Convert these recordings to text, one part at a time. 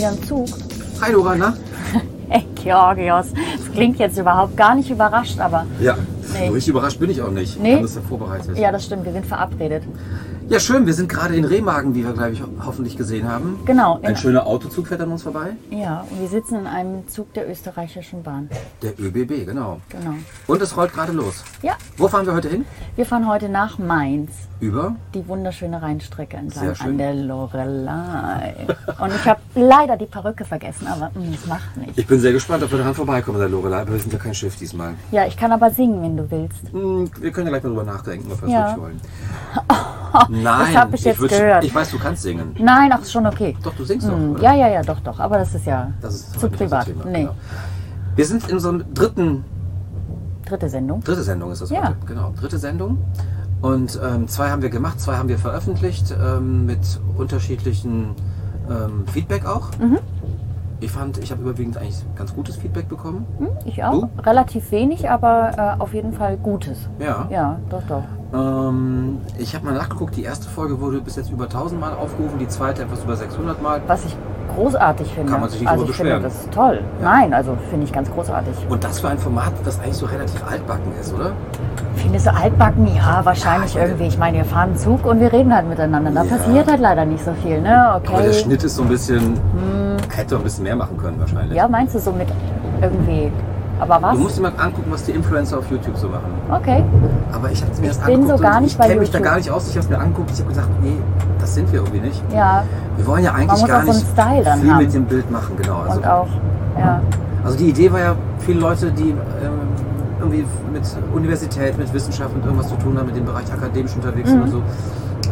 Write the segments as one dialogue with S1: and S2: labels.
S1: Wieder im Zug.
S2: Hi Dora, na?
S1: Hey, Georgios. Das klingt jetzt überhaupt gar nicht überrascht, aber.
S2: Ja,
S1: Nee.
S2: so richtig überrascht bin ich auch nicht.
S1: Nee.
S2: Alles ja vorbereitet.
S1: Ja, das stimmt, wir sind verabredet.
S2: ja, schön, wir sind gerade in Remagen, wie wir, glaube ich, hoffentlich gesehen haben.
S1: Genau.
S2: Ein
S1: In,
S2: schöner Autozug fährt an uns vorbei.
S1: ja, und wir sitzen in einem Zug der österreichischen Bahn.
S2: Der ÖBB, genau.
S1: Genau.
S2: Und es rollt gerade los.
S1: Ja,
S2: Wo fahren wir heute hin?
S1: wir fahren heute nach Mainz.
S2: Über?
S1: Die wunderschöne Rheinstrecke entlang an der Lorelei. Und ich habe leider die Perücke vergessen, aber mm, das macht nichts.
S2: Ich bin sehr gespannt, ob wir daran vorbeikommen, der Lorelei, aber wir sind ja kein Schiff diesmal.
S1: Ja, ich kann aber singen, wenn du willst.
S2: Hm, wir können ja gleich mal drüber nachdenken, ob wir es
S1: Ja.
S2: wirklich wollen. Nein,
S1: hab ich jetzt
S2: würd-
S1: gehört.
S2: Ich weiß, du kannst singen.
S1: Nein, ach, ist schon okay.
S2: Doch, du singst
S1: Hm,
S2: doch, oder?
S1: ja, ja, ja, doch, doch. Aber das ist ja
S2: Das ist
S1: zu privat.
S2: Thema,
S1: nee,
S2: genau. Wir sind in so einer dritten
S1: dritte Sendung.
S2: Dritte Sendung ist das
S1: Ja.
S2: heute. Genau, dritte Sendung. Und ähm, zwei haben wir gemacht, zwei haben wir veröffentlicht ähm, mit unterschiedlichen ähm, Feedback auch.
S1: Mhm.
S2: Ich fand, ich habe überwiegend eigentlich ganz gutes Feedback bekommen.
S1: Hm, ich auch. Relativ wenig, aber äh, auf jeden Fall Gutes.
S2: Ja.
S1: Ja, doch, doch.
S2: Ähm, ich habe mal nachgeguckt, die erste Folge wurde bis jetzt über 1000 Mal aufgerufen, die zweite etwas über 600 Mal.
S1: Was ich großartig finde.
S2: Kann man sich nicht
S1: also
S2: drüber
S1: ich finde
S2: beschweren.
S1: das ist toll.
S2: Ja.
S1: Nein, also finde ich ganz großartig.
S2: Und das für ein Format, das eigentlich so relativ altbacken ist, oder?
S1: Findest du altbacken? Ja, wahrscheinlich
S2: Ja,
S1: irgendwie. Ich meine, wir fahren Zug und wir reden halt miteinander. Da
S2: Ja.
S1: passiert halt leider nicht so viel, ne? Okay.
S2: Aber der Schnitt ist so ein bisschen, hätte ein bisschen mehr machen können wahrscheinlich.
S1: Hm. Ja, meinst du so mit irgendwie. Aber was?
S2: Du musst dir mal angucken, was die Influencer auf YouTube so machen.
S1: Okay.
S2: Aber ich habe mir
S1: Ich
S2: das
S1: bin
S2: angeguckt
S1: so
S2: ich kenne mich da gar nicht aus. Ich habe es mir angeguckt. Ich habe gesagt, nee, das sind wir irgendwie nicht.
S1: Ja.
S2: Wir wollen ja eigentlich gar
S1: so
S2: nicht
S1: dann
S2: viel
S1: haben.
S2: mit dem Bild machen, genau. Also,
S1: Und auch. Ja.
S2: also die Idee war ja, viele Leute, die ähm, irgendwie mit Universität, mit Wissenschaft und irgendwas zu tun haben, mit dem Bereich akademisch unterwegs
S1: Mhm.
S2: sind und so,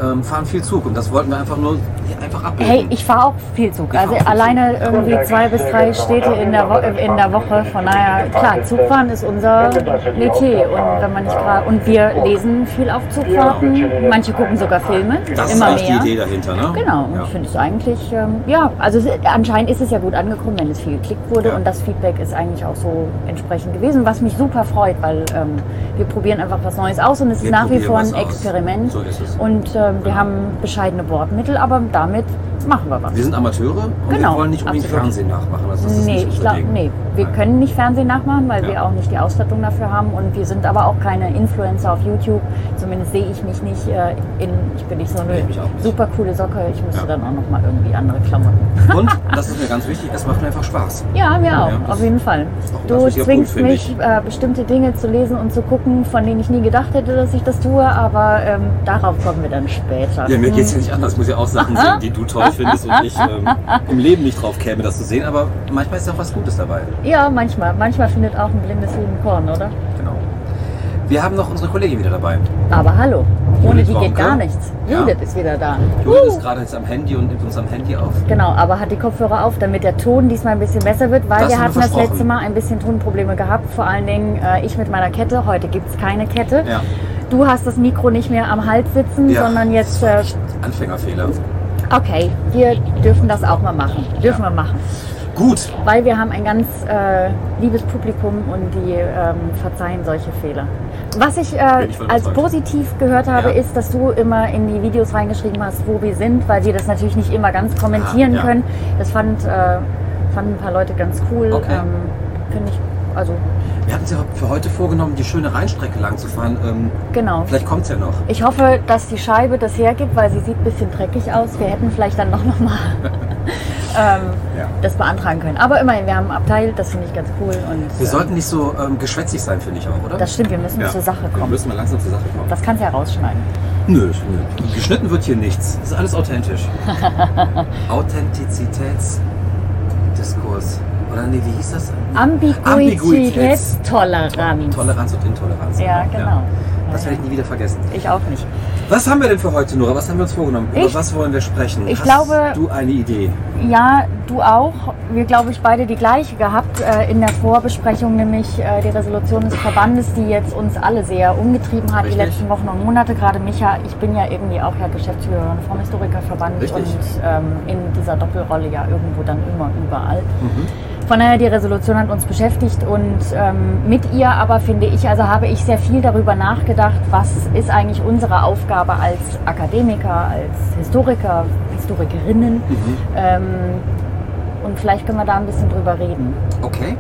S2: ähm, fahren viel Zug. Und das wollten wir einfach nur einfach abbilden.
S1: Hey, ich fahre auch viel Zug.
S2: Ich
S1: Also alleine irgendwie zwei bis drei Städte in der, Wo in der Woche. Von daher, klar, Zugfahren ist unser Metier. Und wenn man nicht gerade und wir lesen viel auf Zugfahrten. Manche gucken sogar Filme.
S2: das ist
S1: immer
S2: eigentlich
S1: mehr.
S2: die Idee dahinter, ne?
S1: Genau, und
S2: Ja.
S1: ich finde es eigentlich, ähm, ja, also anscheinend ist es ja gut angekommen, wenn es viel geklickt wurde
S2: Ja.
S1: und das Feedback ist eigentlich auch so entsprechend gewesen, was mich super freut, weil ähm, wir probieren einfach was Neues aus und es
S2: Wir
S1: ist nach wie vor ein. Experiment
S2: So ist es.
S1: und ähm, wir haben bescheidene Bordmittel, aber damit machen wir was.
S2: Wir sind Amateure und
S1: Genau,
S2: wir wollen nicht unbedingt
S1: absolut.
S2: Fernsehen nachmachen. Das ist
S1: Nee,
S2: nicht
S1: ich
S2: Ding.
S1: nee. Wir
S2: Nein.
S1: können nicht Fernsehen nachmachen, weil
S2: Ja.
S1: wir auch nicht die Ausstattung dafür haben und wir sind aber auch keine Influencer auf YouTube. Zumindest sehe ich mich nicht äh, in, ich bin nicht so eine
S2: auch nicht.
S1: super coole Socke. Ich müsste
S2: Ja.
S1: dann auch noch mal irgendwie andere Klamotten.
S2: Und, das ist mir ganz wichtig, es macht mir einfach Spaß.
S1: Ja, mir auch,
S2: Ja, das
S1: auf jeden Fall.
S2: auch
S1: Du zwingst
S2: Punkt,
S1: mich, äh, bestimmte Dinge zu lesen und zu gucken, von denen ich nie gedacht hätte, dass ich das tue, aber ähm, darauf kommen wir dann später.
S2: Ja, mir geht es ja nicht anders. Ich muss ja auch Sachen sehen, die du toll findest und ich ähm, im Leben nicht drauf käme, das zu sehen. Aber manchmal ist ja auch was Gutes dabei.
S1: Ja, manchmal. Manchmal findet auch ein blindes Huhn Korn, oder?
S2: Genau. Wir haben noch unsere Kollegin wieder dabei.
S1: Aber hallo, ohne
S2: Judith
S1: die geht gar nichts.
S2: Ja.
S1: Judith ist wieder da.
S2: Judith
S1: Uh.
S2: ist gerade jetzt am Handy und nimmt uns am Handy auf.
S1: Genau, aber hat die Kopfhörer auf, damit der Ton diesmal ein bisschen besser wird, weil
S2: Das
S1: wir hatten das letzte Mal ein bisschen Tonprobleme gehabt. Vor allen Dingen äh, ich mit meiner Kette. Heute gibt es keine Kette.
S2: Ja.
S1: Du hast das Mikro nicht mehr am Hals sitzen,
S2: Ja,
S1: sondern jetzt. Äh,
S2: Anfängerfehler.
S1: okay, wir dürfen das auch mal machen. Dürfen
S2: Ja.
S1: wir machen.
S2: Gut.
S1: Weil wir haben ein ganz äh, liebes Publikum und die ähm, verzeihen solche Fehler. Was ich äh, als positiv gehört habe,
S2: Ja.
S1: ist, dass du immer in die Videos reingeschrieben hast, wo wir sind, weil wir das natürlich nicht immer ganz kommentieren
S2: Ah,
S1: können. Das fand, äh, fanden ein paar Leute ganz cool.
S2: Okay.
S1: Ähm, Finde ich, also
S2: Wir hatten uns ja für heute vorgenommen, die schöne Rheinstrecke lang zu fahren. Ähm,
S1: genau.
S2: vielleicht kommt es ja noch.
S1: Ich hoffe, dass die Scheibe das hergibt, weil sie sieht ein bisschen dreckig aus. Wir hätten vielleicht dann noch, noch mal ähm,
S2: Ja.
S1: das beantragen können. Aber immerhin, wir haben ein Abteil, das finde ich ganz cool. Und,
S2: Wir
S1: äh,
S2: sollten nicht so ähm, geschwätzig sein, finde ich auch, oder?
S1: Das stimmt, wir müssen
S2: ja.
S1: zur Sache
S2: Wir
S1: kommen.
S2: müssen mal langsam zur Sache kommen.
S1: Das kannst du ja rausschneiden.
S2: Nö, nö. Geschnitten wird hier nichts. Das ist alles authentisch. Authentizitätsdiskurs. Oder nee, wie hieß das?
S1: Ambiguitätstoleranz.
S2: Toleranz und Intoleranz.
S1: Ja, genau.
S2: Das werde ich nie wieder vergessen.
S1: Ich auch nicht.
S2: Was haben wir denn für heute, Nora? Was haben wir uns vorgenommen? Über
S1: Ich-
S2: was wollen wir sprechen?
S1: ich
S2: Hast
S1: glaube-
S2: du eine Idee?
S1: Ja, du auch. Wir, glaube ich, beide die gleiche gehabt äh, in der Vorbesprechung, nämlich äh, die Resolution des Verbandes, die jetzt uns alle sehr umgetrieben hat,
S2: Richtig.
S1: die letzten Wochen und Monate. Gerade Micha, ich bin ja irgendwie auch ja Geschäftsführerin vom Historikerverband
S2: Richtig.
S1: und ähm, in dieser Doppelrolle ja irgendwo dann immer überall.
S2: Mhm.
S1: Von daher, die Resolution hat uns beschäftigt und ähm, mit ihr aber finde ich, also habe ich sehr viel darüber nachgedacht, was ist eigentlich unsere Aufgabe als Akademiker, als Historiker, Historikerinnen.
S2: Mhm.
S1: Ähm, und vielleicht können wir da ein bisschen drüber reden.
S2: Okay.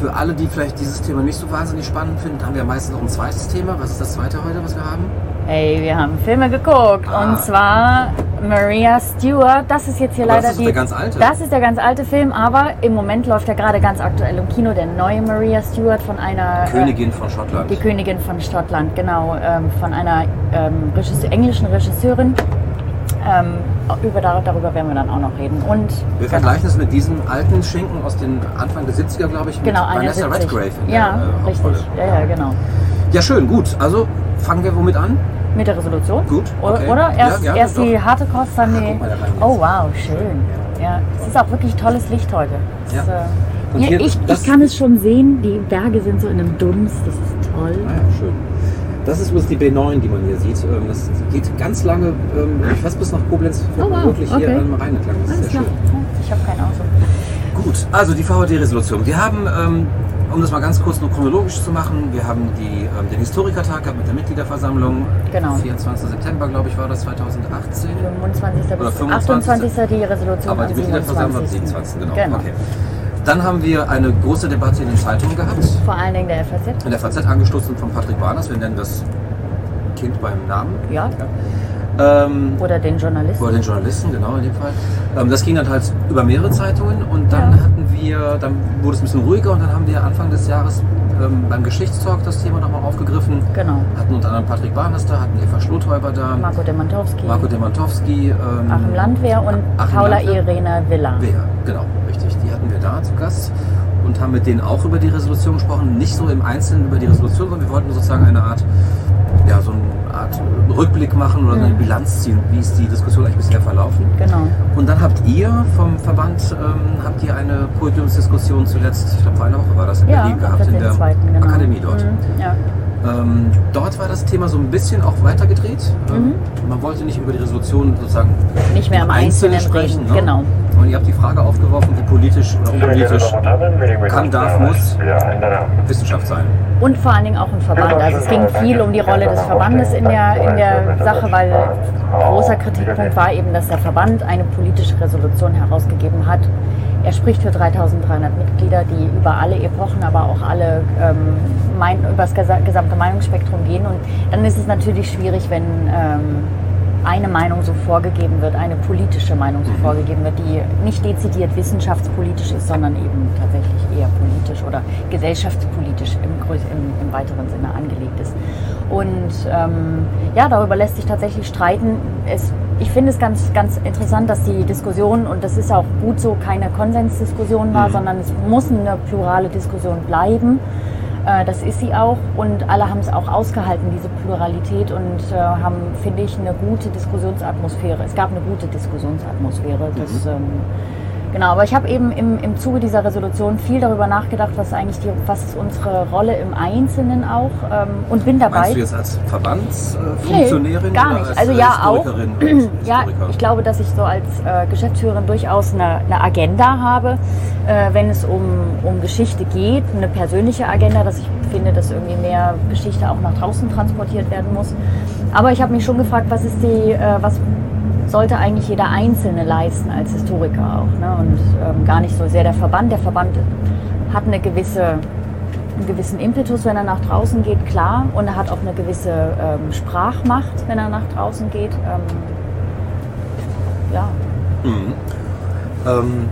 S2: Für alle, die vielleicht dieses Thema nicht so wahnsinnig spannend finden, haben wir meistens noch ein zweites Thema. Was ist das zweite heute, was wir haben?
S1: Hey, wir haben Filme geguckt
S2: Ah.
S1: und zwar Maria Stewart. Das ist jetzt hier
S2: Aber das
S1: leider
S2: ist
S1: die.
S2: der ganz alte.
S1: Das ist der ganz alte Film, aber im Moment läuft er gerade ganz aktuell im Kino der neue Maria Stewart von einer
S2: Königin von Schottland.
S1: Äh, die Königin von Schottland, genau, ähm, von einer ähm, Regisseur, englischen Regisseurin. Ähm, über, dar- darüber werden wir dann auch noch reden. Und
S2: Wir vergleichen es mit diesem alten Schinken aus den Anfang der 70er, glaube ich, mit
S1: genau,
S2: Vanessa
S1: 71.
S2: Redgrave. in
S1: Ja,
S2: der, äh,
S1: richtig. Ja, ja, genau.
S2: Ja, schön, gut. Also fangen wir womit an?
S1: Mit der Resolution?
S2: Gut,
S1: Oder,
S2: okay.
S1: oder? Erst,
S2: Ja, ja,
S1: erst die harte Kost, dann die. Oh, wow, schön. Ja, es ist auch wirklich tolles Licht heute.
S2: Ja.
S1: äh, ja,
S2: hier-
S1: ich,
S2: das-
S1: ich kann es schon sehen, die Berge sind so in einem Dunst, das ist toll.
S2: Ah ja, schön. Das ist übrigens die B9, die man hier sieht. Ähm, Das geht ganz lange, ähm, fast bis nach Koblenz,
S1: Oh, wow,
S2: wirklich hier
S1: okay.
S2: am Rhein entlang. Das ist
S1: Alles
S2: sehr
S1: klar.
S2: schön.
S1: Ich habe kein Auto.
S2: Gut, also die VHD-Resolution. Wir haben, ähm, um das mal ganz kurz nur chronologisch zu machen, wir haben die, ähm, den Historikertag gehabt mit der Mitgliederversammlung.
S1: Genau.
S2: 24. September, glaube ich, war das 2018.
S1: 25.
S2: Oder
S1: bis
S2: 25.
S1: 28. die Resolution
S2: Aber die Mitgliederversammlung am
S1: 27.
S2: 27. Genau. Okay. Dann haben wir eine große Debatte in den Zeitungen gehabt.
S1: Vor allen Dingen der FAZ.
S2: In der FAZ angestoßen von Patrick Warners. Wir nennen das Kind beim Namen.
S1: Ja.
S2: Ähm,
S1: Oder den Journalisten.
S2: Oder den Journalisten, genau in dem Fall. Ähm, das ging dann halt über mehrere Zeitungen und dann
S1: Ja.
S2: hatten wir, dann wurde es ein bisschen ruhiger und dann haben wir Anfang des Jahres ähm, beim Geschichtstalk das Thema nochmal aufgegriffen.
S1: Genau.
S2: Hatten unter anderem Patrick Barnes da, hatten Eva Schlothäuber da,
S1: Marco Demantowski,
S2: Marco Demantowski, ähm,
S1: Achim Landwehr und
S2: Achim
S1: Paula
S2: Landwehr.
S1: Irene Villa.
S2: Wer, genau, richtig. Da zu Gast und haben mit denen auch über die Resolution gesprochen. Nicht so im Einzelnen über die Resolution, sondern wir wollten sozusagen eine Art, ja, so eine Art Rückblick machen oder eine
S1: Mhm.
S2: Bilanz ziehen, wie ist die Diskussion eigentlich bisher verlaufen.
S1: Genau.
S2: Und dann habt ihr vom Verband ähm, habt ihr eine Podiumsdiskussion zuletzt, ich glaube vor einer Woche war das in
S1: Ja,
S2: Berlin gehabt, in der
S1: zweiten, genau.
S2: Akademie dort.
S1: Mhm, Ja.
S2: Ähm, dort war das Thema so ein bisschen auch weitergedreht. Ähm,
S1: Mhm.
S2: man wollte nicht über die Resolution sozusagen
S1: Nicht mehr im
S2: Einzelnen
S1: Einzelnen
S2: sprechen. Ne?
S1: Genau.
S2: Und ihr habt die Frage aufgeworfen, wie politisch oder unpolitisch kann, darf, muss Wissenschaft sein.
S1: Und vor allen Dingen auch im Verband. Also es ging viel um die Rolle des Verbandes in der, in der Sache, weil großer Kritikpunkt war eben, dass der Verband eine politische Resolution herausgegeben hat. Er spricht für 3300 Mitglieder, die über alle Epochen, aber auch alle ähm, mein, über das gesa- gesamte Meinungsspektrum gehen. Und dann ist es natürlich schwierig, wenn ähm, eine Meinung so vorgegeben wird, eine politische Meinung so vorgegeben wird, die nicht dezidiert wissenschaftspolitisch ist, sondern eben tatsächlich eher politisch oder gesellschaftspolitisch im, im, im weiteren Sinne angelegt ist. Und ähm, ja, darüber lässt sich tatsächlich streiten. Es, ich finde es ganz, ganz interessant, dass die Diskussion, und das ist auch gut so, keine Konsensdiskussion war,
S2: Mhm.
S1: sondern es muss eine plurale Diskussion bleiben. Äh, Das ist sie auch und alle haben es auch ausgehalten, diese Pluralität und äh, haben, finde ich, eine gute Diskussionsatmosphäre. Es gab eine gute Diskussionsatmosphäre. Das, ähm, genau, aber ich habe eben im, im Zuge dieser Resolution viel darüber nachgedacht, was eigentlich die, was ist unsere Rolle im Einzelnen auch ähm, und bin dabei.
S2: Meinst du jetzt als Verbandsfunktionärin?
S1: Nee, gar
S2: oder
S1: nicht.
S2: Als
S1: Also ja, auch. Ja, ich glaube, dass ich so als äh, Geschäftsführerin durchaus eine, eine Agenda habe, äh, wenn es um, um Geschichte geht, eine persönliche Agenda, dass ich finde, dass irgendwie mehr Geschichte auch nach draußen transportiert werden muss. Aber ich habe mich schon gefragt, was ist die, äh, was sollte eigentlich jeder Einzelne leisten als Historiker auch, ne? und ähm, gar nicht so sehr der Verband. Der Verband hat eine gewisse einen gewissen Impetus, wenn er nach draußen geht, klar. Und er hat auch eine gewisse ähm, Sprachmacht, wenn er nach draußen geht. Ähm, ja,
S2: Mhm. Ähm,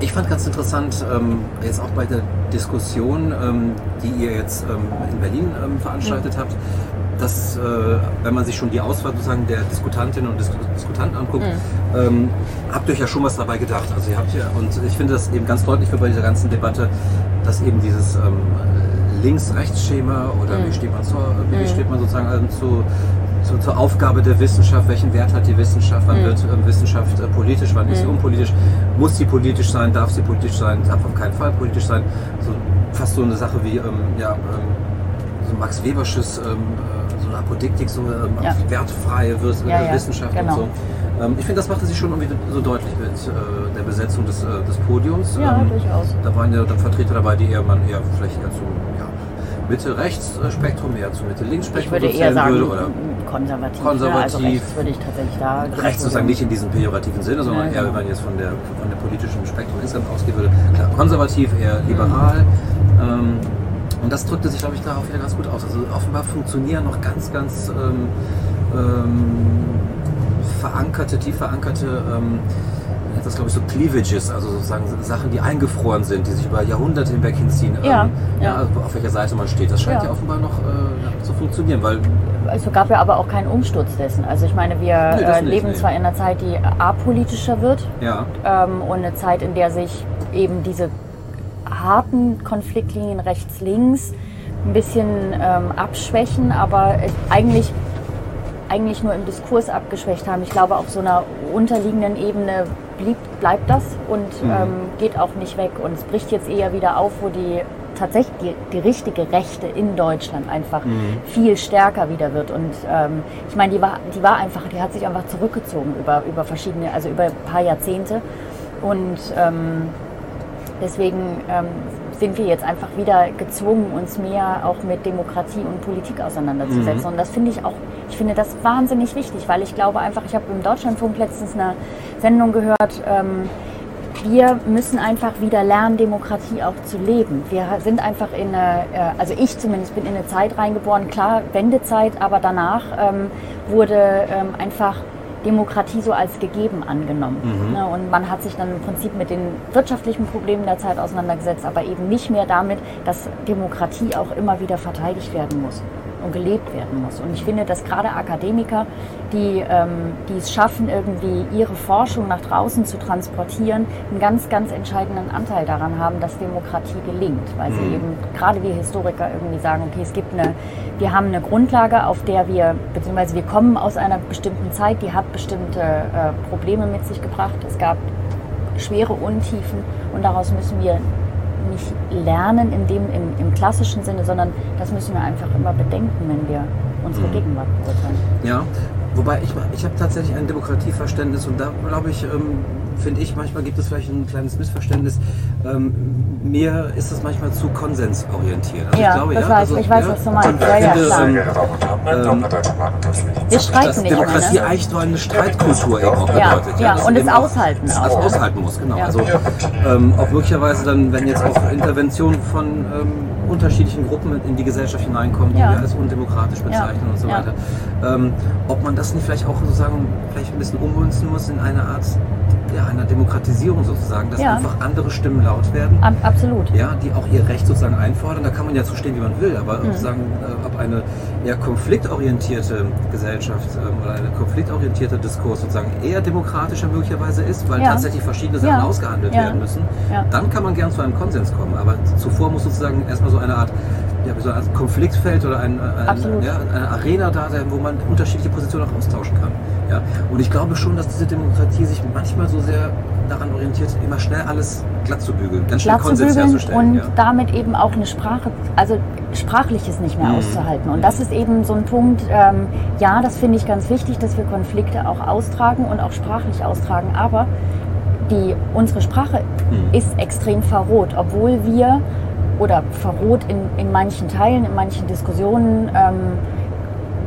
S2: ich fand ganz interessant, ähm, jetzt auch bei der Diskussion, ähm, die ihr jetzt in Berlin veranstaltet habt, dass, äh, wenn man sich schon die Auswahl sozusagen der Diskutantinnen und Dis Diskutanten anguckt, ähm, habt ihr euch ja schon was dabei gedacht. Also ihr habt ja, und ich finde das eben ganz deutlich für bei dieser ganzen Debatte, dass eben dieses ähm, Links-Rechts-Schema oder wie steht man zur, wie steht man sozusagen ähm, zu, zu zur, Aufgabe der Wissenschaft, welchen Wert hat die Wissenschaft, wann mhm. wird ähm, Wissenschaft äh, politisch, wann mhm. ist sie mhm. unpolitisch, muss sie politisch sein, darf sie politisch sein, darf auf keinen Fall politisch sein. So, fast so eine Sache wie ähm, ja, ähm, so Max Webersches ähm, äh, so eine Apodiktik, so ähm, ja. wertfreie Wissenschaft genau. und so. Ich finde, das machte sich schon irgendwie so deutlich mit äh, der Besetzung des, äh, des Podiums.
S1: Ja, ähm, durchaus.
S2: Da waren ja dann Vertreter dabei, die eher man eher vielleicht eher zum ja, Mitte-Rechts-Spektrum, eher zum Mitte-Links-Spektrum
S1: Ich würde eher sagen,
S2: würde, oder
S1: konservativ.
S2: Konservativ. Ja, also
S1: rechts würde ich tatsächlich da.
S2: Rechts sozusagen nicht in diesem pejorativen Sinne, sondern ja, eher, wenn man jetzt von der, von der politischen Spektrum insgesamt ausgehen würde. Klar, konservativ, eher liberal. Mhm. Ähm, und das drückte sich, glaube ich, darauf wieder ganz gut aus. Also offenbar funktionieren noch ganz, ganz ähm, ähm, verankerte, tief verankerte, ähm, das glaube ich so Cleavages, also sozusagen Sachen, die eingefroren sind, die sich über Jahrhunderte hinweg hinziehen.
S1: Ja, ähm,
S2: ja. also auf welcher Seite man steht. Das scheint ja, ja offenbar noch äh, zu funktionieren, weil
S1: es gab ja aber auch keinen Umsturz dessen. Also ich meine, wir nee, äh, leben nicht, zwar in einer Zeit, die apolitischer wird
S2: ja.
S1: ähm, und eine Zeit, in der sich eben diese harten Konfliktlinien rechts-links ein bisschen ähm, abschwächen, aber eigentlich eigentlich nur im Diskurs abgeschwächt haben. Ich glaube, auf so einer unterliegenden Ebene blieb, bleibt das und mhm. ähm, geht auch nicht weg. Und es bricht jetzt eher wieder auf, wo die tatsächlich die, die richtige Rechte in Deutschland einfach mhm. viel stärker wieder wird. Und ähm, ich meine, die war, die war einfach, die hat sich einfach zurückgezogen über, über verschiedene, also über ein paar Jahrzehnte. Und ähm, deswegen ähm, sind wir jetzt einfach wieder gezwungen, uns mehr auch mit Demokratie und Politik auseinanderzusetzen. Mhm. Und das finde ich auch, ich finde das wahnsinnig wichtig, weil ich glaube einfach, ich habe im Deutschlandfunk letztens eine Sendung gehört, ähm, wir müssen einfach wieder lernen, Demokratie auch zu leben. Wir sind einfach in eine, äh, also ich zumindest bin in eine Zeit reingeboren, klar, Wendezeit, aber danach ähm, wurde ähm, einfach Demokratie so als gegeben angenommen. Mhm. Ne, und man hat sich dann im Prinzip mit den wirtschaftlichen Problemen der Zeit auseinandergesetzt, aber eben nicht mehr damit, dass Demokratie auch immer wieder verteidigt werden muss und gelebt werden muss. Und ich finde, dass gerade Akademiker, die, ähm, die es schaffen, irgendwie ihre Forschung nach draußen zu transportieren, einen ganz, ganz entscheidenden Anteil daran haben, dass Demokratie gelingt. Weil sie mhm. eben, gerade wir Historiker, irgendwie sagen, okay, es gibt eine, wir haben eine Grundlage, auf der wir, beziehungsweise wir kommen aus einer bestimmten Zeit, die hat bestimmte äh, Probleme mit sich gebracht. Es gab schwere Untiefen und daraus müssen wir nicht lernen in dem, im, im, klassischen Sinne, sondern das müssen wir einfach immer bedenken, wenn wir unsere mhm. Gegenwart beurteilen.
S2: Ja, wobei ich, ich habe tatsächlich ein Demokratieverständnis und da glaube ich, ähm, finde ich, manchmal gibt es vielleicht ein kleines Missverständnis. Ähm, mir ist das manchmal zu konsensorientiert.
S1: Also ja, ich glaube, das ja, weiß, also, ich weiß, ja, was du meinst. Ja, ja, klar. Ähm, wir streiten dass nicht
S2: Demokratie mehr, ne? eigentlich nur eine Streitkultur eben auch
S1: ja, bedeutet. Ja, ja und es aushalten
S2: auch. Also aushalten muss, genau. Also ähm, auch möglicherweise dann, wenn jetzt auch Interventionen von ähm, unterschiedlichen Gruppen in die Gesellschaft hineinkommen, die wir als undemokratisch bezeichnen und so weiter. Ähm, ob man das nicht vielleicht auch sozusagen vielleicht ein bisschen ummünzen muss in eine Art ja, einer Demokratisierung sozusagen, dass ja. einfach andere Stimmen laut werden.
S1: Ab, absolut.
S2: Ja, die auch ihr Recht sozusagen einfordern. Da kann man ja zustehen, wie man will, aber mhm. sozusagen, äh, ob eine eher konfliktorientierte Gesellschaft ähm, oder ein konfliktorientierter Diskurs sozusagen eher demokratischer möglicherweise ist, weil ja. tatsächlich verschiedene Sachen ausgehandelt werden müssen, dann kann man gern zu einem Konsens kommen. Aber zuvor muss sozusagen erstmal so eine Art ja, so ein Konfliktfeld oder ein, ein, ja, eine Arena da sein, wo man unterschiedliche Positionen auch austauschen kann. Ja? Und ich glaube schon, dass diese Demokratie sich manchmal so sehr daran orientiert, immer schnell alles glatt zu bügeln, ganz schnell Konsens herzustellen.
S1: Und ja. damit eben auch eine Sprache, also Sprachliches nicht mehr mhm. auszuhalten. Und das ist eben so ein Punkt, ähm, ja, das finde ich ganz wichtig, dass wir Konflikte auch austragen und auch sprachlich austragen. Aber die, unsere Sprache mhm. ist extrem verroht, obwohl wir oder verroht in, in manchen Teilen, in manchen Diskussionen, ähm,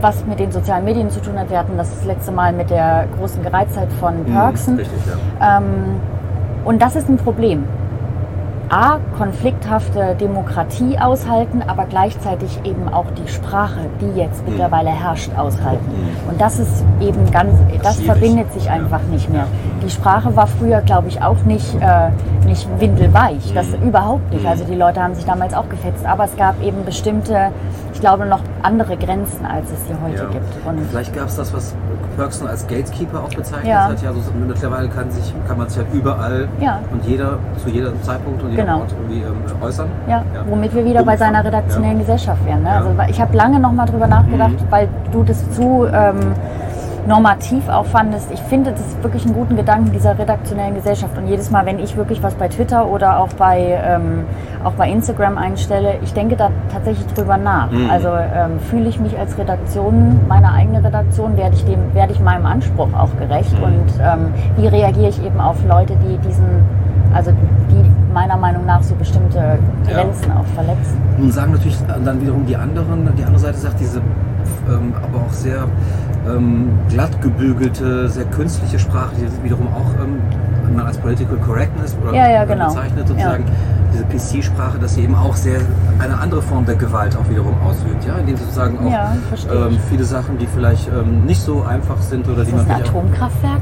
S1: was mit den sozialen Medien zu tun hat. Wir hatten das, das letzte Mal mit der großen Gereiztheit von Perksen. Mhm, richtig, ja. ähm, und das ist ein Problem. A, konflikthafte Demokratie aushalten, aber gleichzeitig eben auch die Sprache, die jetzt mhm. mittlerweile herrscht, aushalten. Mhm. Und das ist eben ganz, das verbindet sich einfach nicht mehr. Die Sprache war früher, glaube ich, auch nicht, äh, nicht windelweich, das mhm. überhaupt nicht. Also die Leute haben sich damals auch gefetzt, aber es gab eben bestimmte, ich glaube, noch andere Grenzen, als es sie heute ja. gibt.
S2: Und Vielleicht gab es das, was Perksen als Gatekeeper auch bezeichnet ja. hat. Ja, also mittlerweile kann, sich, kann man sich halt überall ja. und jeder zu jedem Zeitpunkt und
S1: Genau.
S2: Wort irgendwie ähm, äußern.
S1: Ja, womit wir wieder bei
S2: Umfang.
S1: seiner redaktionellen
S2: Ja.
S1: Gesellschaft wären. Ne?
S2: Ja.
S1: Also ich habe lange noch mal drüber nachgedacht,
S2: Mhm.
S1: weil du das zu ähm, normativ auch fandest. Ich finde das ist wirklich einen guten Gedanken dieser redaktionellen Gesellschaft. Und jedes Mal, wenn ich wirklich was bei Twitter oder auch bei, ähm, auch bei Instagram einstelle, ich denke da tatsächlich drüber nach.
S2: Mhm.
S1: Also ähm, fühle ich mich als Redaktion, meine eigene Redaktion, werde ich, dem, werde ich meinem Anspruch auch gerecht?
S2: Mhm.
S1: Und ähm, wie reagiere ich eben auf Leute, die diesen, also die meiner Meinung nach so bestimmte
S2: Ja.
S1: Grenzen auch verletzen?
S2: Nun sagen natürlich dann wiederum die anderen, die andere Seite sagt, diese ähm, aber auch sehr ähm, glatt gebügelte, sehr künstliche Sprache, die wiederum auch, ähm, man als Political Correctness oder
S1: Ja, ja,
S2: äh,
S1: genau.
S2: bezeichnet sozusagen, diese PC-Sprache, dass sie eben auch sehr eine andere Form der Gewalt auch wiederum ausübt, ja, indem sie sozusagen auch
S1: Ja,
S2: ähm, viele Sachen, die vielleicht ähm, nicht so einfach sind oder
S1: Ist
S2: die
S1: das
S2: man
S1: ein Atomkraftwerk?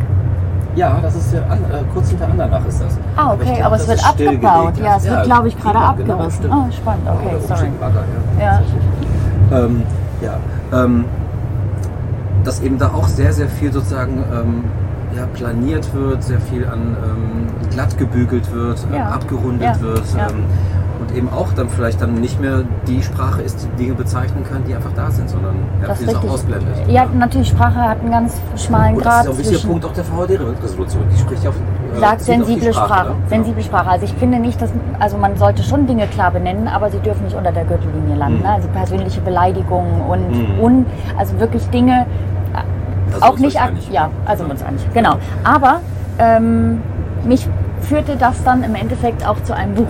S2: Ja, das ist ja an, äh, kurz hinter Andernach ist das.
S1: Ah,
S2: Aber
S1: okay,
S2: glaub,
S1: aber es wird abgebaut. Ja, es
S2: erst.
S1: wird, glaube ich, gerade
S2: genau, genau,
S1: abgerissen.
S2: stimmt.
S1: oh, spannend. Okay, sorry.
S2: Ja.
S1: Ja.
S2: Ähm, ja, ähm, dass eben da auch sehr, sehr viel sozusagen ähm, ja, planiert wird, sehr viel an ähm, glatt gebügelt wird, äh,
S1: Ja.
S2: abgerundet
S1: Ja.
S2: wird ähm, und eben auch dann vielleicht dann nicht mehr die Sprache ist, die Dinge bezeichnen kann, die einfach da sind, sondern ja,
S1: Das
S2: es auch ausblendet.
S1: Ja, natürlich, Sprache hat einen ganz schmalen
S2: Und das ist
S1: Grad
S2: auch ein wichtiger. Punkt auch der VHD-Resolution. Die spricht ja auf, äh,
S1: sagt
S2: zielt auf
S1: sensible Sprache.
S2: ne?
S1: Sensible Sprache. Also ich finde nicht, dass also man sollte schon Dinge klar benennen, aber sie dürfen nicht unter der Gürtellinie landen.
S2: Mhm.
S1: Ne? Also persönliche Beleidigungen und,
S2: Mhm.
S1: und also wirklich Dinge
S2: Da sind
S1: auch nicht
S2: einig.
S1: ja, also uns einig. Genau. Aber ähm, mich führte das dann im Endeffekt auch zu einem Buch.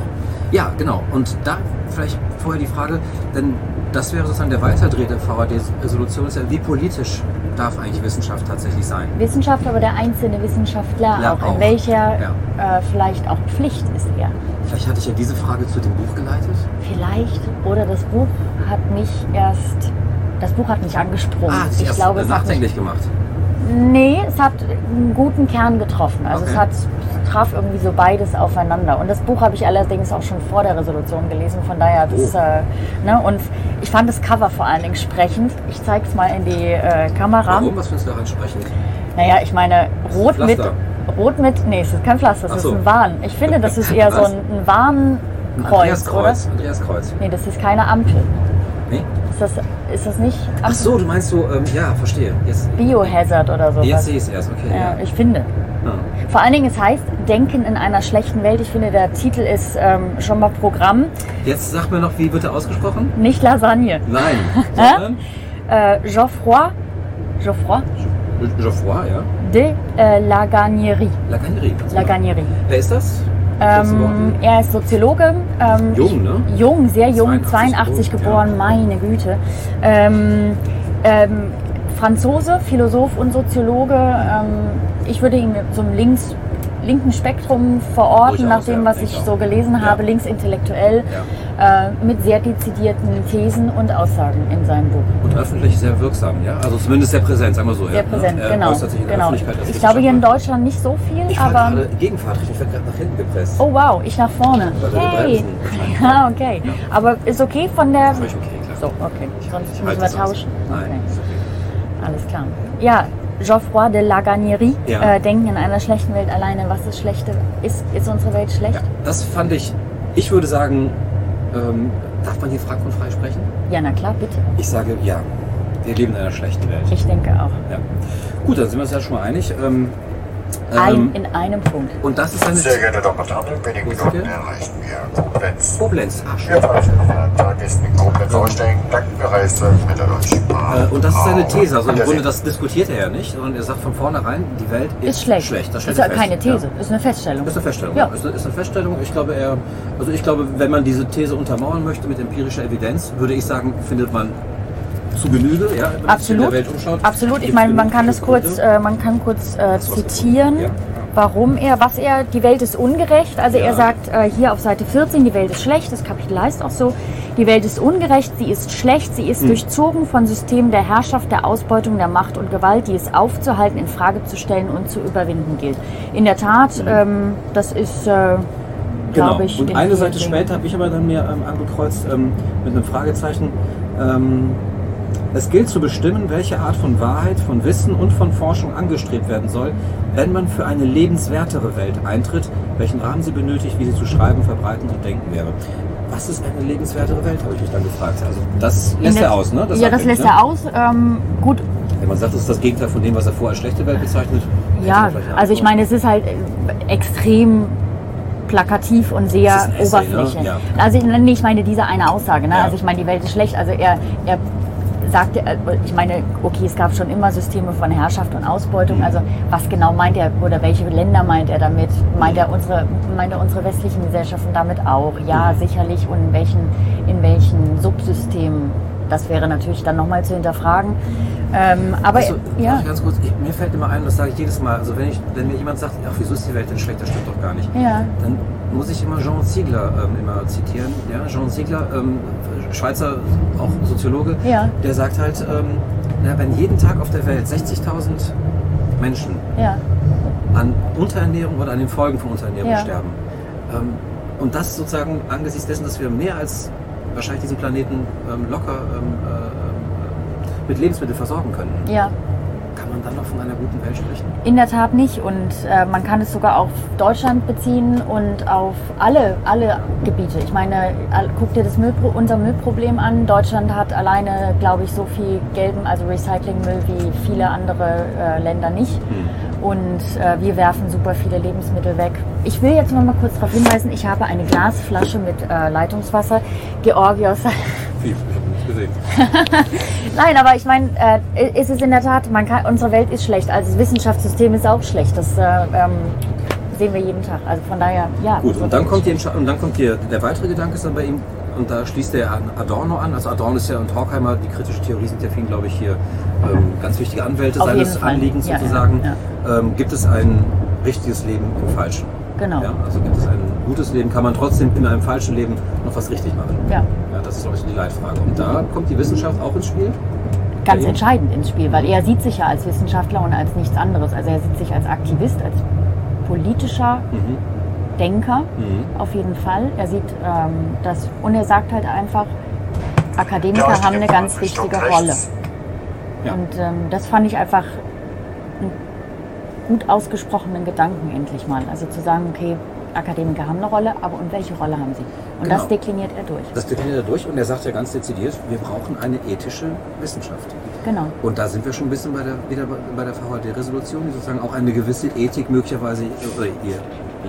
S2: Ja, genau. Und da vielleicht vorher die Frage, denn das wäre sozusagen der Weiterdreh der VAD-Resolution, ist ja, wie politisch darf eigentlich Wissenschaft tatsächlich sein?
S1: Wissenschaft, aber der einzelne Wissenschaftler,
S2: Ja,
S1: auch,
S2: auch.
S1: in welcher
S2: Ja.
S1: äh, vielleicht auch Pflicht ist er.
S2: Vielleicht hatte ich ja diese Frage zu dem Buch geleitet.
S1: Vielleicht oder das Buch hat mich erst, das Buch hat mich angesprungen.
S2: Ah, das
S1: ich glaube, es hat mich,
S2: nachdenklich gemacht.
S1: nee, es hat einen guten Kern getroffen. Also es
S2: Okay.
S1: hat es traf irgendwie so beides aufeinander. Und das Buch habe ich allerdings auch schon vor der Resolution gelesen. Von daher, das,
S2: Oh.
S1: äh, ne, und ich fand das Cover vor allen Dingen sprechend. Ich zeige es mal in die äh, Kamera.
S2: Warum? Was findest du daran sprechend?
S1: Naja, ich meine, rot mit, rot mit, nee, es ist kein Pflaster, es
S2: Ach
S1: ist
S2: so.
S1: ein Warn. Ich finde, das ist eher so ein, ein Warnkreuz,
S2: Andreas
S1: oder?
S2: Kreuz. Andreas Kreuz.
S1: Nee, das ist keine Ampel.
S2: Nee?
S1: Ist das, ist das nicht
S2: Ach so, du meinst so, ähm, ja, verstehe. Jetzt,
S1: Biohazard oder so?
S2: jetzt sehe ich es erst, okay.
S1: ja,
S2: Ja.
S1: ich finde.
S2: Ja.
S1: Vor allen Dingen, es heißt Denken in einer schlechten Welt. Ich finde, der Titel ist ähm, schon mal Programm,
S2: Jetzt sag mir noch, wie wird er ausgesprochen?
S1: nicht Lasagne.
S2: Nein.
S1: Äh, Geoffroy, Geoffroy
S2: Geoffroy, ja.
S1: de äh, Lagagnerie.
S2: La Gagnerie. ganz genau.
S1: Lagagnerie.
S2: Wer ist das?
S1: Ähm, er ist Soziologe. Ähm,
S2: Jung, ne?
S1: Jung, sehr jung,
S2: 82
S1: 82
S2: geboren,
S1: geboren, meine Güte. Ähm, ähm, Franzose, Philosoph und Soziologe. Ähm, ich würde ihn einem links, linken Spektrum verorten, nach dem,
S2: ja,
S1: was ich so gelesen
S2: Ja.
S1: habe, linksintellektuell, äh, mit sehr dezidierten Thesen und Aussagen in seinem Buch.
S2: Und öffentlich sehr wirksam, ja? Also zumindest sehr präsent, sagen wir so.
S1: Sehr
S2: ja,
S1: präsent,
S2: ne?
S1: Genau. genau. Ich glaube hier in. Deutschland nicht so viel,
S2: Ich
S1: aber.
S2: gerade gegenfahrtrig, ich werde gerade nach hinten gepresst.
S1: Oh wow, ich nach vorne. Hey. Ja, okay. Aber ist okay von der.
S2: Völlig okay, klar.
S1: So, okay. Sonst
S2: Ich
S1: müssen wir tauschen.
S2: Nein,
S1: Okay. Alles klar. Ja, Geoffroy de Lagagnerie.
S2: Ja.
S1: Äh, Denken in einer schlechten Welt alleine. Was ist schlechte? Ist, ist unsere Welt schlecht?
S2: Ja, das fand ich, ich würde sagen, ähm, darf man hier frank und frei sprechen?
S1: Ja, na klar, bitte.
S2: Ich sage ja, wir leben in einer schlechten Welt.
S1: Ich denke auch.
S2: Ja. Gut, dann sind wir uns ja schon mal einig. Ähm,
S1: Ein,
S2: ähm,
S1: in einem Punkt.
S2: und das ist eine
S3: Sehr geehrte in wenigen Minuten erreichen wir Koblenz.
S2: Koblenz. Ach, schön.
S3: Wir verabschieden Fahrgästen in Koblenz aussteigen. Danke für Reise mit der Deutschen Bahn.
S2: Äh, und das ist seine These. Also im. Grunde, das diskutiert er ja nicht, sondern er sagt von vornherein, die Welt ist,
S1: Ist schlecht.
S2: Das
S1: ist ja keine These,
S2: Ja.
S1: ist eine Feststellung.
S2: Ist eine Feststellung.
S1: Ja.
S2: Ist, eine, ist eine Feststellung. Ich glaube, er, also ich glaube, wenn man diese These untermauern möchte mit empirischer Evidenz, würde ich sagen, findet man zu Genüge, ja, wenn man sich in
S1: Absolut.
S2: der Welt umschaut.
S1: Absolut. Ich meine, man kann es kurz, äh, man kann kurz äh, zitieren,
S2: ja.
S1: warum er, was er, die Welt ist ungerecht. Also
S2: Ja.
S1: er sagt äh, hier auf Seite 14, die Welt ist schlecht. Das Kapitel heißt auch so. Die Welt ist ungerecht, sie ist schlecht, sie ist
S2: Hm.
S1: durchzogen von Systemen der Herrschaft, der Ausbeutung, der Macht und Gewalt, die es aufzuhalten, in Frage zu stellen und zu überwinden gilt. In der Tat, ähm, das ist, äh,
S2: Genau.
S1: glaube ich,
S2: Und
S1: in
S2: eine Seite
S1: Dingen-
S2: später habe ich aber dann mir ähm, angekreuzt ähm, mit einem Fragezeichen. Ähm, Es gilt zu bestimmen, welche Art von Wahrheit, von Wissen und von Forschung angestrebt werden soll, wenn man für eine lebenswertere Welt eintritt, welchen Rahmen sie benötigt, wie sie zu schreiben, verbreiten und denken wäre. Was ist eine lebenswertere Welt, habe ich mich dann gefragt. Also das lässt er aus, ne?
S1: ja,
S2: sagt
S1: das
S2: er,
S1: lässt
S2: ne?
S1: er aus. Ähm, gut,
S2: Wenn man sagt, das ist das Gegenteil von dem, was er vorher als schlechte Welt bezeichnet.
S1: ja, also ich meine, es ist halt äh, extrem plakativ und sehr
S2: Das Essay, ne?
S1: Oberfläche.
S2: Ja.
S1: Also ich, nee, ich meine diese eine Aussage. Ne?
S2: Ja.
S1: Also ich meine, die Welt ist schlecht. Also er, er sagte, äh, ich meine, okay, es gab schon immer Systeme von Herrschaft und Ausbeutung.
S2: Mhm.
S1: Also was genau meint er oder welche Länder meint er damit? Meint er unsere, meint er unsere westlichen Gesellschaften damit auch? Ja,
S2: Mhm.
S1: sicherlich. Und in welchen, in welchen Subsystemen? Das wäre natürlich dann nochmal zu hinterfragen. Ähm, aber
S2: Also,
S1: ja,
S2: ganz kurz, ich, mir fällt immer ein, das sage ich jedes Mal, also wenn, ich, wenn mir jemand sagt, ach, wieso ist die Welt denn schlecht, das stimmt doch gar nicht.
S1: ja,
S2: Dann muss ich immer Jean Ziegler ähm, immer zitieren. Ja, Jean Ziegler, ähm, Schweizer, auch Soziologe,
S1: Ja.
S2: der sagt halt, ähm, na, wenn jeden Tag auf der Welt 60.000 Menschen
S1: ja,
S2: an Unterernährung oder an den Folgen von Unterernährung
S1: Ja.
S2: sterben, ähm, und das sozusagen angesichts dessen, dass wir mehr als wahrscheinlich diesen Planeten ähm, locker ähm, äh, mit Lebensmitteln versorgen können,
S1: ja.
S2: Kann man dann noch von einer guten Welt sprechen?
S1: In der Tat nicht und äh, man kann es sogar auf Deutschland beziehen und auf alle, alle Gebiete. Ich meine, guck dir das Müllpro unser Müllproblem an. Deutschland hat alleine, glaube ich, so viel gelben, also Recyclingmüll wie viele andere äh, Länder nicht. Und äh, wir werfen super viele Lebensmittel weg. Ich will jetzt noch mal kurz darauf hinweisen, ich habe eine Glasflasche mit äh, Leitungswasser. Georgios
S2: Gesehen.
S1: Nein, aber ich meine, äh, ist es in der Tat, man kann, unsere Welt ist schlecht, also das Wissenschaftssystem ist auch schlecht. Das äh, ähm, sehen wir jeden Tag. Also von daher, ja.
S2: Gut, und dann kommt, die, und dann kommt die, der weitere Gedanke ist dann bei ihm, und da schließt er an Adorno an. Also Adorno ist ja und Horkheimer, die kritische Theorie sind ja ihn, glaube ich, hier ähm, ganz wichtige Anwälte
S1: Auf
S2: seines. Anliegens
S1: Ja,
S2: sozusagen.
S1: ja,
S2: Ähm, gibt es ein richtiges Leben im Falschen?
S1: Genau.
S2: Ja, also gibt es ein gutes Leben, kann man trotzdem in einem falschen Leben noch was richtig machen?
S1: Ja,
S2: Ja, das ist, glaube ich, die Leitfrage. Und da kommt die Wissenschaft auch ins Spiel?
S1: ganz
S2: Ja.
S1: entscheidend ins Spiel, weil er sieht sich ja als Wissenschaftler und als nichts anderes. Also er sieht sich als Aktivist, als politischer
S2: Mhm.
S1: Denker,
S2: Mhm.
S1: auf jeden Fall. Er sieht ähm, das und er sagt halt einfach, Akademiker
S3: Ja,
S1: haben eine ganz wichtige Rolle.
S2: Ja.
S1: Und ähm, das fand ich einfach einen gut ausgesprochenen Gedanken endlich mal. Also zu sagen, okay, Akademiker haben eine Rolle, aber und welche Rolle haben sie? Und das
S2: Genau.
S1: dekliniert er durch.
S2: Das definiert er durch und er sagt ja ganz dezidiert, wir brauchen eine ethische Wissenschaft.
S1: Genau.
S2: Und da sind wir schon ein bisschen bei der, wieder bei- der VHD-Resolution, die sozusagen auch eine gewisse Ethik möglicherweise, oder ihr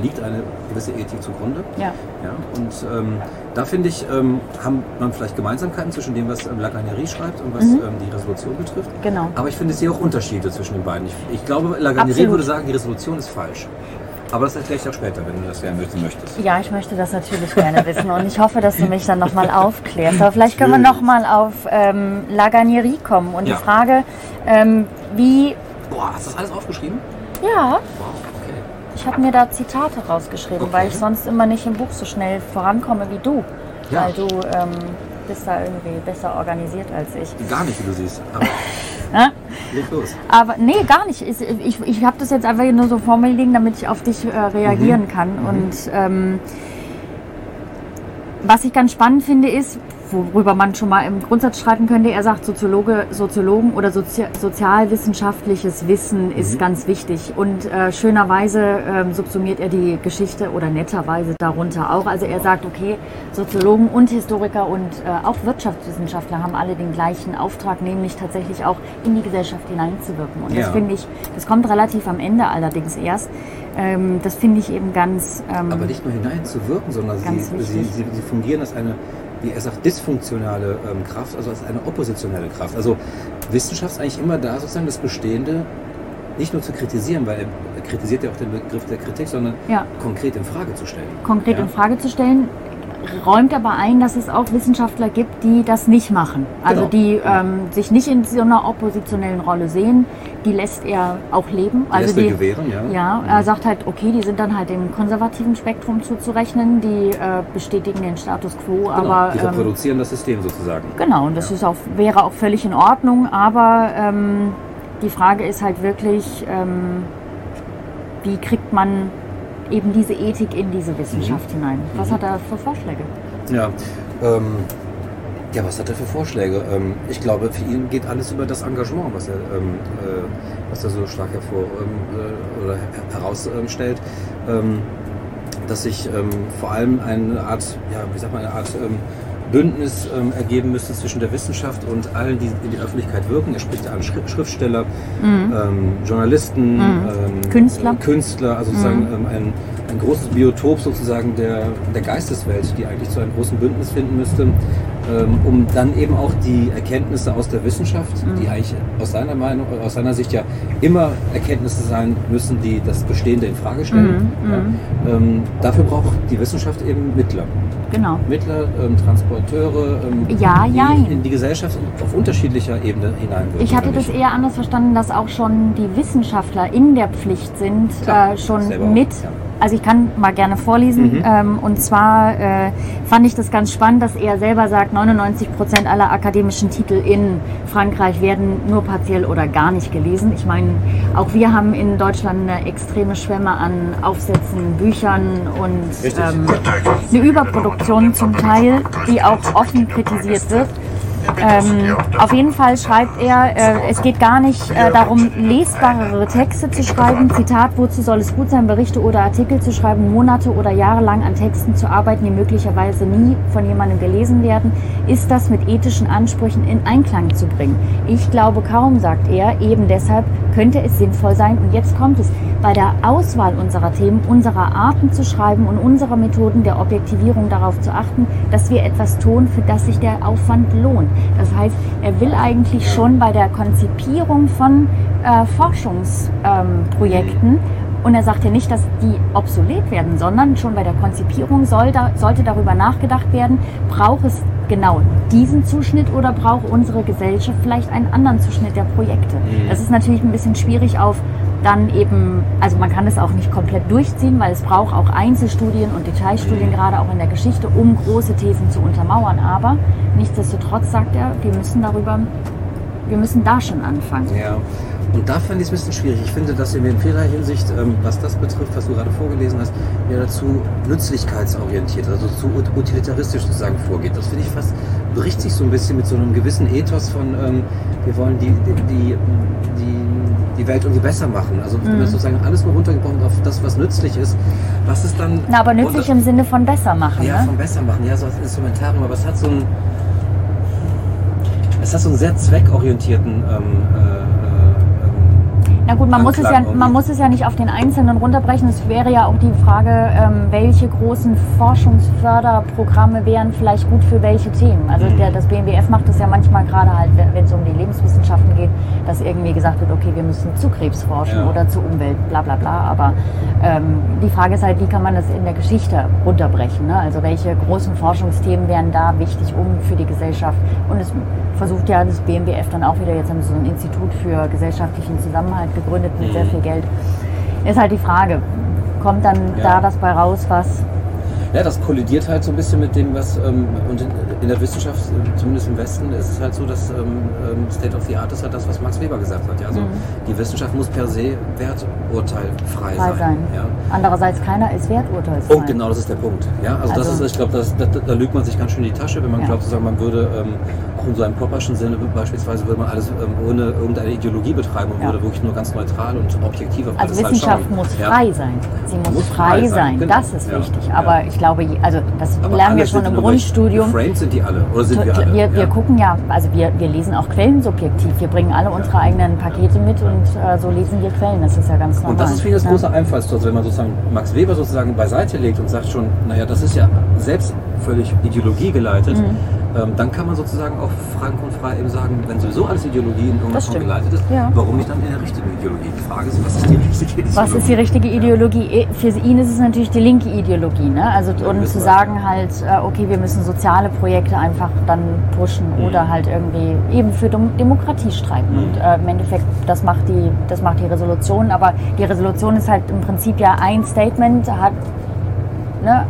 S2: liegt eine gewisse Ethik zugrunde.
S1: Ja.
S2: Ja, und ähm, da finde ich, ähm, haben man vielleicht Gemeinsamkeiten zwischen dem, was ähm, Laganerie schreibt und was
S1: Mhm.
S2: ähm, die Resolution betrifft.
S1: Genau.
S2: Aber ich finde, ich sehe auch Unterschiede zwischen den beiden. Ich, ich glaube, Laganerie
S1: Absolut.
S2: würde sagen, die Resolution ist falsch. Aber das erkläre ich auch später, wenn du das gerne wissen möchtest.
S1: Ja, ich möchte das natürlich gerne wissen und ich hoffe, dass du mich dann nochmal aufklärst. Aber vielleicht können wir nochmal auf ähm, Laganierie kommen und
S2: Ja.
S1: die Frage, ähm, wie,
S2: Boah, hast du das alles aufgeschrieben?
S1: ja,
S2: Wow, okay.
S1: ich habe mir da Zitate rausgeschrieben,
S2: Okay.
S1: weil ich sonst immer nicht im Buch so schnell vorankomme wie du.
S2: Ja.
S1: Weil du ähm, bist da irgendwie besser organisiert als ich.
S2: Gar nicht, wie du siehst. Aber
S1: Ja?
S2: leg los.
S1: Aber nee, gar nicht. Ich, ich, ich habe das jetzt einfach nur so vor mir liegen, damit ich auf dich äh, reagieren
S2: Mhm.
S1: kann. Und ähm, was ich ganz spannend finde, ist, worüber man schon mal im Grundsatz streiten könnte, er sagt, Soziologe, Soziologen oder Sozi sozialwissenschaftliches Wissen ist
S2: Mhm.
S1: ganz wichtig. Und äh, schönerweise ähm, subsumiert er die Geschichte oder netterweise darunter auch. Also er sagt, okay, Soziologen und Historiker und äh, auch Wirtschaftswissenschaftler haben alle den gleichen Auftrag, nämlich tatsächlich auch in die Gesellschaft hineinzuwirken. Und das
S2: Ja.
S1: finde ich, das kommt relativ am Ende allerdings erst. Ähm, das finde ich eben ganz... Ähm,
S2: Aber nicht nur hineinzuwirken, sondern sie, sie, sie, sie fungieren als eine, wie er sagt, dysfunktionale ähm, Kraft, also als eine oppositionelle Kraft. Also Wissenschaft ist eigentlich immer da, sozusagen das Bestehende nicht nur zu kritisieren, weil er kritisiert ja auch den Begriff der Kritik, sondern
S1: Ja.
S2: konkret in Frage zu stellen.
S1: konkret
S2: ja?
S1: in Frage zu stellen, räumt aber ein, dass es auch Wissenschaftler gibt, die das nicht machen. Also
S2: Genau.
S1: die ähm, sich nicht in so einer oppositionellen Rolle sehen. Die lässt er auch leben. Also
S2: lässt er gewähren, ja.
S1: Ja,
S2: Mhm.
S1: er sagt halt, okay, die sind dann halt dem konservativen Spektrum zuzurechnen, die äh, bestätigen den Status quo,
S2: Genau,
S1: aber
S2: die
S1: ähm,
S2: reproduzieren das System sozusagen.
S1: Genau, und das
S2: Ja.
S1: ist auch, wäre auch völlig in Ordnung, aber ähm, die Frage ist halt wirklich, ähm, wie kriegt man eben diese Ethik in diese Wissenschaft hinein? Was
S2: Mhm.
S1: hat er für Vorschläge?
S2: Ja, ähm, Ja, was hat er für Vorschläge? Ähm, ich glaube, für ihn geht alles über das Engagement, was er, ähm, äh, was er so stark hervor ähm, äh, oder her- herausstellt. Ähm, dass sich ähm, vor allem eine Art, ja, wie sagt man, eine Art Bündnis ähm, ergeben müsste zwischen der Wissenschaft und allen, die in die Öffentlichkeit wirken. Er spricht ja an Schri Schriftsteller, ähm, Journalisten, ähm,
S1: Künstler.
S2: äh, Künstler, also sozusagen ähm, ein, ein großes Biotop sozusagen der, der Geisteswelt, die eigentlich zu einem großen Bündnis finden müsste, um dann eben auch die Erkenntnisse aus der Wissenschaft, die eigentlich aus seiner Meinung, aus seiner Sicht ja immer Erkenntnisse sein müssen, die das Bestehende in Frage stellen. Ja, ähm, dafür braucht die Wissenschaft eben Mittler.
S1: Genau.
S2: Mittler, ähm, Transporteure, ähm,
S1: Ja,
S2: die
S1: jein.
S2: in die Gesellschaft auf unterschiedlicher Ebene hineinwirken.
S1: Ich hatte das eher anders verstanden, dass auch schon die Wissenschaftler in der Pflicht sind,
S2: Klar,
S1: äh, schon
S2: auch,
S1: mit.
S2: ja.
S1: Also ich kann mal gerne vorlesen. Ähm, und zwar äh, fand ich das ganz spannend, dass er selber sagt, 99 Prozent aller akademischen Titel in Frankreich werden nur partiell oder gar nicht gelesen. Ich meine, auch wir haben in Deutschland eine extreme Schwemme an Aufsätzen, Büchern und ähm, eine Überproduktion zum Teil, die auch offen kritisiert wird. Ähm, auf jeden Fall schreibt er, äh, es geht gar nicht äh, darum, lesbarere Texte zu schreiben. Zitat, wozu soll es gut sein, Berichte oder Artikel zu schreiben, Monate oder Jahre lang an Texten zu arbeiten, die möglicherweise nie von jemandem gelesen werden? Ist das mit ethischen Ansprüchen in Einklang zu bringen? Ich glaube kaum, sagt er. Eben deshalb könnte es sinnvoll sein. Und jetzt kommt es. Bei der Auswahl unserer Themen, unserer Arten zu schreiben und unserer Methoden der Objektivierung darauf zu achten, dass wir etwas tun, für das sich der Aufwand lohnt. Das heißt, er will eigentlich schon bei der Konzipierung von äh, Forschungsprojekten und er sagt ja nicht, dass die obsolet werden, sondern schon bei der Konzipierung soll da, sollte darüber nachgedacht werden, braucht es genau diesen Zuschnitt oder braucht unsere Gesellschaft vielleicht einen anderen Zuschnitt der Projekte. Das ist natürlich ein bisschen schwierig auf dann eben, also man kann es auch nicht komplett durchziehen, weil es braucht auch Einzelstudien und Detailstudien, gerade auch in der Geschichte, um große Thesen zu untermauern. Aber nichtsdestotrotz sagt er, wir müssen darüber, wir müssen da schon anfangen.
S2: Ja, und da fand ich es ein bisschen schwierig. Ich finde, dass in vielerlei Hinsicht, ähm, was das betrifft, was du gerade vorgelesen hast, mir dazu nützlichkeitsorientiert, also zu ut- utilitaristisch sozusagen vorgeht. Das finde ich fast bricht sich so ein bisschen mit so einem gewissen Ethos von, ähm, wir wollen die, die, die, die, die Welt irgendwie besser machen. Also wenn man sozusagen alles nur runtergebrochen auf das, was nützlich ist, was ist dann...
S1: Na, aber nützlich im Sinne von besser machen.
S2: ja,
S1: ne?
S2: vom besser machen, ja, so als Instrumentarium, aber es hat so einen, es hat so einen sehr zweckorientierten ähm, äh,
S1: Na gut, man muss, es ja, man muss es ja nicht auf den Einzelnen runterbrechen. Es wäre ja auch die Frage, ähm, welche großen Forschungsförderprogramme wären vielleicht gut für welche Themen. Also
S2: Mhm.
S1: der, das BMWF macht das ja manchmal gerade halt, wenn wenn es um die Lebenswissenschaften geht, dass irgendwie gesagt wird, okay, wir müssen zu Krebs forschen
S2: Ja.
S1: oder zu Umwelt, bla bla bla. Aber ähm, die Frage ist halt, wie kann man das in der Geschichte runterbrechen? Ne? Also welche großen Forschungsthemen wären da wichtig, um für die Gesellschaft? Und es versucht ja das BMWF dann auch wieder, jetzt haben sie so ein Institut für gesellschaftlichen Zusammenhalt gegründet mit sehr viel Geld. Ist halt die Frage, kommt dann
S2: Ja.
S1: da das bei raus, was
S2: Ja, das kollidiert halt so ein bisschen mit dem, was ähm, und in, in der Wissenschaft, äh, zumindest im Westen, ist es halt so, dass ähm, ähm, State of the Art ist halt das, was Max Weber gesagt hat. Ja? Also die Wissenschaft muss per se werturteilfrei
S1: frei
S2: sein.
S1: sein?
S2: Ja?
S1: Andererseits keiner ist werturteilsfrei.
S2: Oh, genau, das ist der Punkt. Ja, also, das
S1: Also-
S2: ist, ich glaube, das, da, lügt man sich ganz schön in die Tasche, wenn man
S1: Ja.
S2: glaubt, man würde ähm, in so einem Popperschen Sinne beispielsweise würde man alles ähm, ohne irgendeine Ideologie betreiben und
S1: Ja.
S2: würde wirklich nur ganz neutral und objektiv auf
S1: Also
S2: alles
S1: Wissenschaft
S2: halt schauen.
S1: muss
S2: Ja.
S1: frei sein. Sie muss,
S2: Muss
S1: frei,
S2: frei
S1: sein.
S2: genau.
S1: Das ist
S2: Ja.
S1: wichtig.
S2: Ja.
S1: Aber ich glaube, also das
S2: Aber
S1: lernen wir schon im Grundstudium.
S2: Geframed sind die alle. Oder sind wir alle?
S1: Wir, wir
S2: ja.
S1: gucken ja, also wir, wir lesen auch Quellen subjektiv. Wir bringen alle unsere eigenen Pakete mit und äh, so lesen wir Quellen. Das ist ja ganz normal.
S2: Und das ist das
S1: Ja.
S2: große Einfallstor, wenn man sozusagen Max Weber sozusagen beiseite legt und sagt schon, naja, das ist ja selbst völlig ideologiegeleitet,
S1: Mhm.
S2: Ähm, dann kann man sozusagen auch frank und frei eben sagen, wenn sowieso alles Ideologie in irgendeiner Form geleitet ist,
S1: Ja.
S2: warum nicht dann in der richtigen Ideologie? Die Frage ist, was ist die richtige Ideologie?
S1: Was ist die richtige Ideologie? Eh, Für ihn ist es natürlich die linke Ideologie. Ne? Also und
S2: wissen
S1: zu sagen halt, äh, okay, wir müssen soziale Projekte einfach dann pushen
S2: Mhm.
S1: oder halt irgendwie eben für Dem Demokratie streiten. Und äh, im Endeffekt, das macht, die, das macht die Resolution. Aber die Resolution ist halt im Prinzip ja ein Statement, hat ne,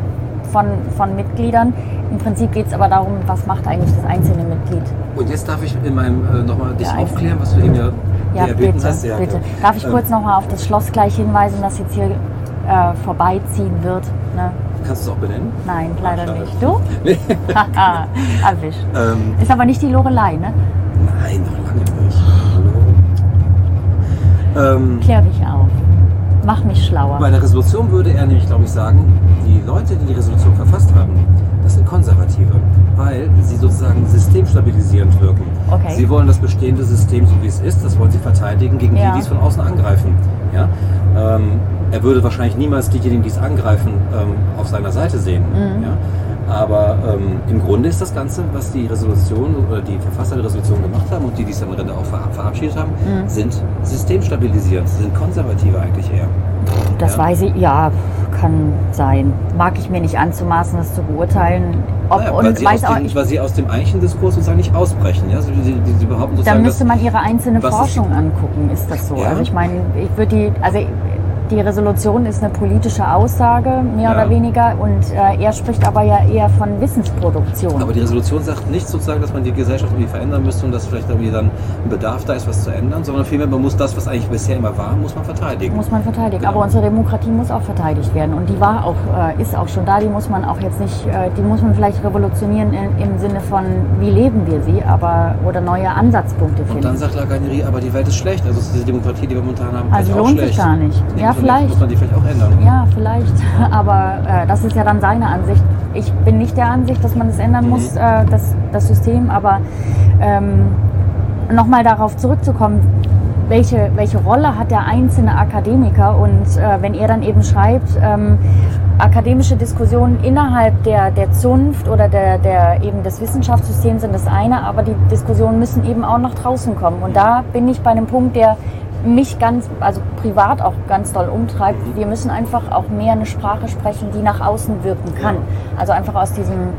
S1: von, von Mitgliedern. Im Prinzip geht es aber darum, was macht eigentlich das einzelne Mitglied.
S2: Und jetzt darf ich in meinem äh, nochmal dich
S1: Ja,
S2: aufklären, was du eben ja,
S1: Ja,
S2: erbeten
S1: bitte,
S2: hast. Ja,
S1: bitte.
S2: ja.
S1: Darf ich
S2: Ähm,
S1: kurz nochmal auf das Schloss gleich hinweisen, das jetzt hier äh, vorbeiziehen wird. Ne?
S2: Kannst du es auch benennen?
S1: Nein, leider
S2: Schade.
S1: nicht. Du?
S2: Nee.
S1: Haha, Erwischt.
S2: ähm,
S1: Ist aber nicht die Lorelei, ne?
S2: nein, noch lange nicht. Hallo. Ähm,
S1: Klär dich auf. Mach mich schlauer.
S2: Bei der Resolution würde er nämlich, glaube ich, sagen, die Leute, die die Resolution verfasst haben, das sind Konservative, weil sie sozusagen systemstabilisierend wirken.
S1: Okay.
S2: Sie wollen das bestehende System, so wie es ist, das wollen sie verteidigen gegen
S1: Ja.
S2: die, die es von außen angreifen. Ja? Ähm, er würde wahrscheinlich niemals diejenigen, die es angreifen, ähm, auf seiner Seite sehen.
S1: Mhm.
S2: Ja? Aber ähm, im Grunde ist das Ganze, was die Resolution oder die Verfasser der Resolution gemacht haben und die, die es am Ende auch ver verabschiedet haben,
S1: Mhm.
S2: sind systemstabilisierend, sind konservative eigentlich eher.
S1: Das
S2: Ja.
S1: weiß ich, ja, kann sein. Mag ich mir nicht anzumaßen, das zu beurteilen. Ob,
S2: Naja, weil,
S1: und
S2: sie
S1: weiß auch,
S2: weil sie aus dem Eichendiskurs sozusagen nicht ausbrechen. Ja? Sie, sie, sie behaupten
S1: da
S2: sozusagen,
S1: müsste
S2: dass,
S1: man ihre einzelne
S2: was ist-
S1: Forschung angucken, ist das so.
S2: Ja.
S1: Also ich meine, ich würde die, also die Resolution ist eine politische Aussage, mehr
S2: Ja.
S1: oder weniger, und äh, er spricht aber ja eher von Wissensproduktion.
S2: aber die Resolution sagt nicht sozusagen, dass man die Gesellschaft irgendwie verändern müsste und dass vielleicht irgendwie dann ein Bedarf da ist, was zu ändern, sondern vielmehr, man muss das, was eigentlich bisher immer war, muss man verteidigen.
S1: muss man verteidigen.
S2: Genau.
S1: Aber unsere Demokratie muss auch verteidigt werden. Und die war auch, äh, ist auch schon da. Die muss man auch jetzt nicht, äh, die muss man vielleicht revolutionieren in, im Sinne von, wie leben wir sie, aber oder neue Ansatzpunkte
S2: und
S1: finden.
S2: dann sagt Laganerie, aber die Welt ist schlecht. Also ist diese Demokratie, die wir momentan haben,
S1: Also lohnt sich gar nicht. Ja, vielleicht.
S2: Muss man die vielleicht auch ändern.
S1: ja, vielleicht. Aber äh, das ist ja dann seine Ansicht. Ich bin nicht der Ansicht, dass man es ändern
S2: Mhm.
S1: muss, äh, das, das System. Aber ähm, nochmal darauf zurückzukommen, welche, welche Rolle hat der einzelne Akademiker? Und äh, wenn er dann eben schreibt, ähm, akademische Diskussionen innerhalb der, der Zunft oder der, der eben des Wissenschaftssystems sind das eine, aber die Diskussionen müssen eben auch nach draußen kommen. Und da bin ich bei einem Punkt, der mich ganz, also privat auch ganz doll umtreibt. Wir müssen einfach auch mehr eine Sprache sprechen, die nach außen wirken kann. Also einfach aus diesem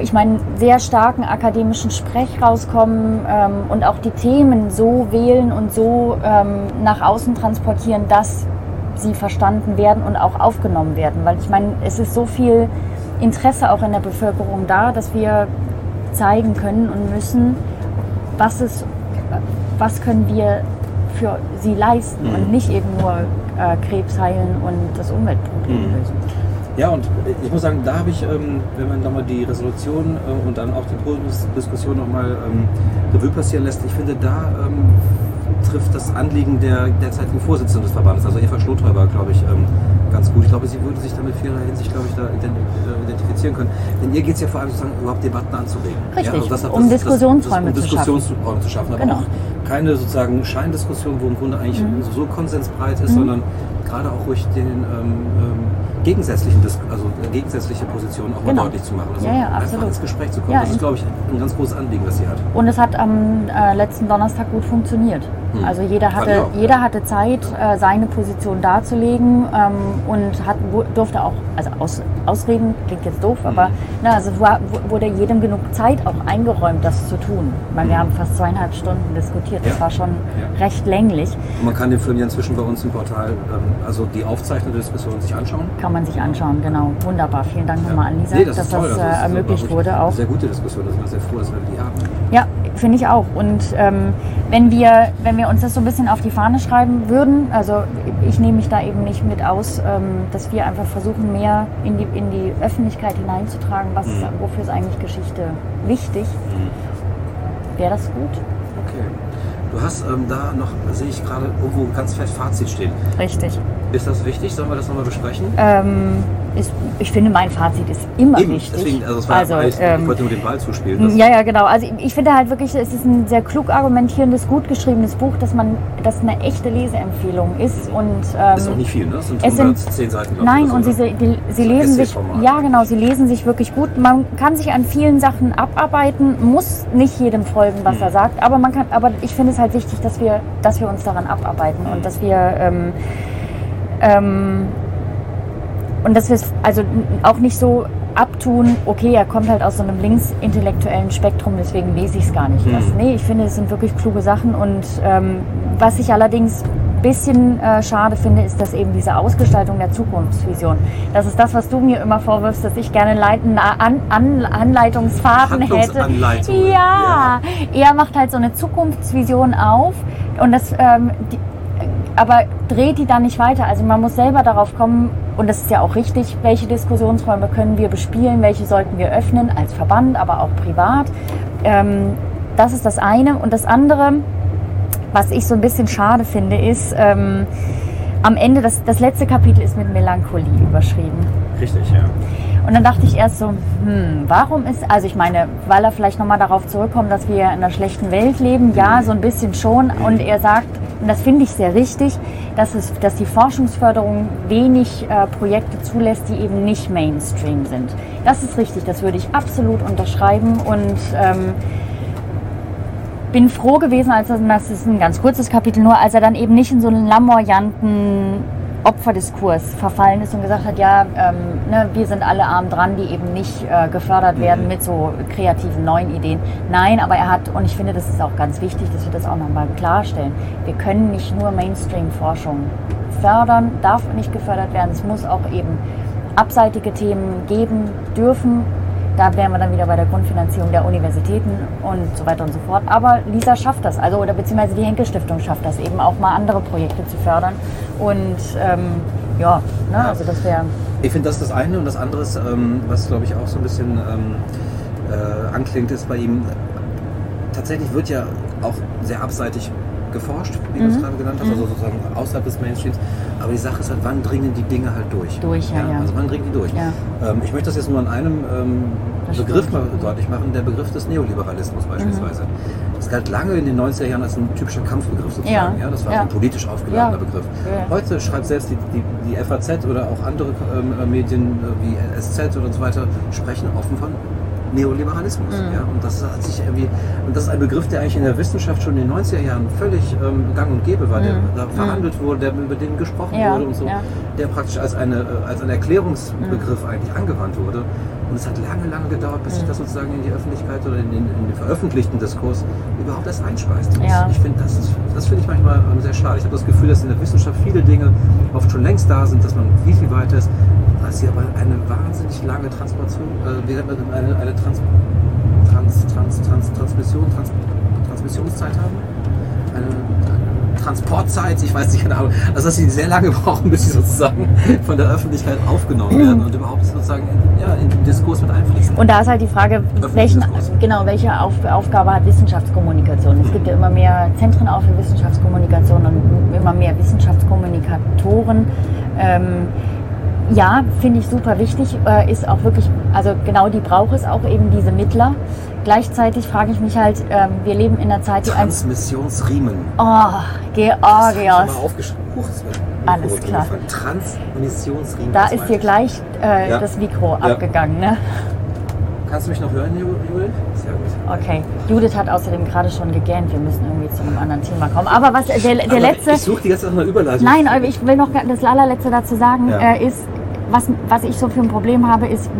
S1: ich meine, sehr starken akademischen Sprech rauskommen ähm, und auch die Themen so wählen und so ähm, nach außen transportieren, dass sie verstanden werden und auch aufgenommen werden. Weil ich meine, es ist so viel Interesse auch in der Bevölkerung da, dass wir zeigen können und müssen, was es, was können wir für sie leisten
S2: Mhm.
S1: und nicht eben nur äh, Krebs heilen und das Umweltproblem
S2: Mhm.
S1: lösen.
S2: Ja, und ich muss sagen, da habe ich, ähm, wenn man nochmal die Resolution äh, und dann auch die Podiumsdiskussion nochmal ähm, Revue passieren lässt, ich finde, da ähm, das Anliegen der derzeitigen Vorsitzenden des Verbandes, also Eva Schlothäuber, glaube ich, ähm, ganz gut. Ich glaube, sie würde sich damit vielerlei Hinsicht, glaube ich, da äh, identifizieren können. Denn ihr geht es ja vor allem sozusagen überhaupt Debatten anzuregen.
S1: Richtig,
S2: also das,
S1: um Diskussionsräume
S2: um
S1: zu schaffen.
S2: Diskussionsräume zu schaffen. Aber
S1: Genau.
S2: auch keine sozusagen Scheindiskussion, wo im Grunde eigentlich
S1: Mhm.
S2: so konsensbreit ist,
S1: Mhm.
S2: sondern gerade auch ruhig den ähm, ähm, gegensätzlichen, Dis also äh, gegensätzliche Positionen auch
S1: Genau.
S2: mal deutlich zu machen. Also
S1: Ja, ja,
S2: einfach
S1: absolut.
S2: ins Gespräch zu kommen.
S1: Ja,
S2: das ist, glaube ich, ein ganz großes Anliegen, das sie hat.
S1: Und es hat am äh, letzten Donnerstag gut funktioniert.
S2: Hm.
S1: Also jeder hatte,
S2: auch,
S1: jeder
S2: ja.
S1: hatte Zeit, äh, seine Position darzulegen ähm, und hat, durfte auch, also aus, ausreden klingt jetzt doof, aber na, also war, wu- wurde jedem genug Zeit auch eingeräumt, das zu tun. Ich meine, wir
S2: Hm.
S1: haben fast zweieinhalb Stunden diskutiert. Das
S2: Ja.
S1: war schon
S2: Ja.
S1: recht länglich.
S2: Und man kann den Film ja inzwischen bei uns im Portal, ähm, also die aufzeichnete Diskussion sich anschauen.
S1: Kann man sich anschauen, genau. Wunderbar. Vielen Dank nochmal an Lisa,
S2: Nee,
S1: dass
S2: ist
S1: das,
S2: toll. Also
S1: äh, ermöglicht wurde auch.
S2: Sehr gute Diskussion, da sind wir sehr froh, dass wir die haben.
S1: Ja, finde ich auch. Und ähm, wenn, wir, wenn wir uns das so ein bisschen auf die Fahne schreiben würden, also ich nehme mich da eben nicht mit aus, ähm, dass wir einfach versuchen, mehr in die, in die Öffentlichkeit hineinzutragen, was,
S2: Mhm.
S1: wofür ist eigentlich Geschichte wichtig, wäre das gut.
S2: Okay. Du hast ähm, da noch, sehe ich gerade, irgendwo ganz fest Fazit stehen.
S1: Richtig.
S2: Ist das wichtig? Sollen wir das nochmal besprechen?
S1: Ähm, ist, ich finde, mein Fazit ist immer
S2: Eben,
S1: wichtig.
S2: deswegen, also es war
S1: Also,
S2: alles,
S1: ähm,
S2: ich wollte nur den Ball zuspielen.
S1: Ja, ja, genau. Also ich- ich finde halt wirklich, es ist ein sehr klug argumentierendes, gut geschriebenes Buch, dass man, das eine echte Leseempfehlung ist und ähm,
S2: ist auch nicht viel, ne? Das sind
S1: es sind-
S2: 110 Seiten,
S1: Nein, und sie, die, sie lesen sich, ja genau, sie lesen sich wirklich gut. Man kann sich an vielen Sachen abarbeiten, muss nicht jedem folgen, was
S2: Mhm.
S1: er sagt, aber man kann, aber ich finde es halt wichtig, dass wir, dass wir uns daran abarbeiten
S2: Mhm.
S1: und dass wir ähm, ähm, und dass wir es also auch nicht so abtun, okay, er kommt halt aus so einem linksintellektuellen Spektrum, deswegen lese ich es gar nicht.
S2: Mhm.
S1: Das, nee, ich finde, es sind wirklich kluge Sachen und ähm, was ich allerdings ein bisschen äh, schade finde, ist, dass eben diese Ausgestaltung der Zukunftsvision, das ist das, was du mir immer vorwirfst, dass ich gerne leiten, an, an, Anleitungsfaden hätte.
S2: Handlungsanleitungen,
S1: Ja, er macht halt so eine Zukunftsvision auf und das ähm, die, aber dreht die dann nicht weiter. Also man muss selber darauf kommen, und das ist ja auch richtig, welche Diskussionsräume können wir bespielen, welche sollten wir öffnen, als Verband, aber auch privat. Ähm, das ist das eine. Und das andere, was ich so ein bisschen schade finde, ist, ähm, am Ende, das, das letzte Kapitel ist mit Melancholie überschrieben.
S2: Richtig, ja.
S1: Und dann dachte ich erst so, hm, warum ist, also ich meine, weil er vielleicht nochmal darauf zurückkommt, dass wir in einer schlechten Welt leben, ja, so ein bisschen schon. Und er sagt, und das finde ich sehr richtig, dass, es, dass die Forschungsförderung wenig äh, Projekte zulässt, die eben nicht Mainstream sind. Das ist richtig, das würde ich absolut unterschreiben und ähm, bin froh gewesen, als er, das ist ein ganz kurzes Kapitel nur, als er dann eben nicht in so einen lamoyanten Opferdiskurs verfallen ist und gesagt hat, ja, ähm, ne, wir sind alle arm dran, die eben nicht äh, gefördert werden mit so kreativen neuen Ideen. Nein, aber er hat, und ich finde, das ist auch ganz wichtig, dass wir das auch nochmal klarstellen, wir können nicht nur Mainstream-Forschung fördern, darf nicht gefördert werden, es muss auch eben abseitige Themen geben dürfen. Da wären wir dann wieder bei der Grundfinanzierung der Universitäten und so weiter und so fort. Aber Lisa schafft das, also oder beziehungsweise die Henkel Stiftung schafft das eben auch mal andere Projekte zu fördern. Und ähm, ja, ne, also das wäre.
S2: Ich finde, das das eine und das andere ist, ähm, was glaube ich auch so ein bisschen ähm, äh, anklingt, ist bei ihm, tatsächlich wird ja auch sehr abseitig geforscht, wie du es gerade genannt hast, also sozusagen außerhalb des Mainstreams. Aber die Sache ist halt, wann dringen die Dinge halt durch?
S1: Durch, ja, ja.
S2: Also wann dringen die durch?
S1: Ja.
S2: Ähm, ich möchte das jetzt nur an einem ähm, Begriff mal deutlich machen, der Begriff des Neoliberalismus beispielsweise. Das galt lange in den 90er Jahren als ein typischer Kampfbegriff sozusagen.
S1: Ja.
S2: Ja. das war
S1: Ja.
S2: ein politisch aufgeladener. Begriff. Heute schreibt selbst die, die, die FAZ oder auch andere ähm, Medien äh, wie SZ oder so weiter, sprechen offen von Neoliberalismus.
S1: Mhm.
S2: Ja? Und das hat sich irgendwie, und das ist ein Begriff, der eigentlich in der Wissenschaft schon in den 90er Jahren völlig ähm, gang und gäbe war, der da verhandelt wurde, der, über den gesprochen
S1: Mhm. Ja,
S2: wurde und so,
S1: ja.
S2: der praktisch als, eine, äh, als ein Erklärungsbegriff eigentlich angewandt wurde. Und es hat lange, lange gedauert, bis sich das sozusagen in die Öffentlichkeit oder in den, in den veröffentlichten Diskurs überhaupt erst einspeist. Und
S1: Ja.
S2: Ich finde, das, ist- das finde ich manchmal ähm, sehr schade. Ich habe das Gefühl, dass in der Wissenschaft viele Dinge oft schon längst da sind, dass man viel, viel weiter ist, dass sie aber eine wahnsinnig lange Transportation, äh, eine, eine Trans, Trans, Trans, Trans, Transmission, Trans, Transmissionszeit haben? Eine, eine Transportzeit, ich weiß nicht genau. Also dass sie sehr lange brauchen, bis sie sozusagen von der Öffentlichkeit aufgenommen werden und überhaupt sozusagen in, ja, in den Diskurs mit einfließen.
S1: Und da ist halt die Frage, welchen,
S2: Diskurs.
S1: genau, welche Auf, Aufgabe hat Wissenschaftskommunikation? Es gibt ja immer mehr Zentren auch für Wissenschaftskommunikation und immer mehr Wissenschaftskommunikatoren. Ähm, ja, finde ich super wichtig, äh, ist auch wirklich, also genau die braucht es auch eben diese Mittler. Gleichzeitig frage ich mich halt, ähm, wir leben in einer Zeit, die ein,
S2: Transmissionsriemen.
S1: oh,
S2: Das
S1: Georgios,
S2: mal aufgeschrieben. Huch, mir
S1: Alles klar.
S2: Transmissionsriemen.
S1: da
S2: das
S1: ist dir
S2: ich.
S1: gleich äh,
S2: Ja.
S1: das Mikro
S2: Ja.
S1: abgegangen, ne?
S2: Kannst du mich noch hören, Ju- Judith? Sehr gut.
S1: Okay. Judith hat außerdem gerade schon gegähnt, wir müssen irgendwie zu einem anderen Thema kommen. Aber was, der, der
S2: Aber
S1: letzte...
S2: Ich suche die ganze Zeit nach einer Überleitung.
S1: Nein, aber ich will noch das allerletzte dazu sagen,
S2: Ja.
S1: äh, ist, was, was ich so für ein Problem habe, ist,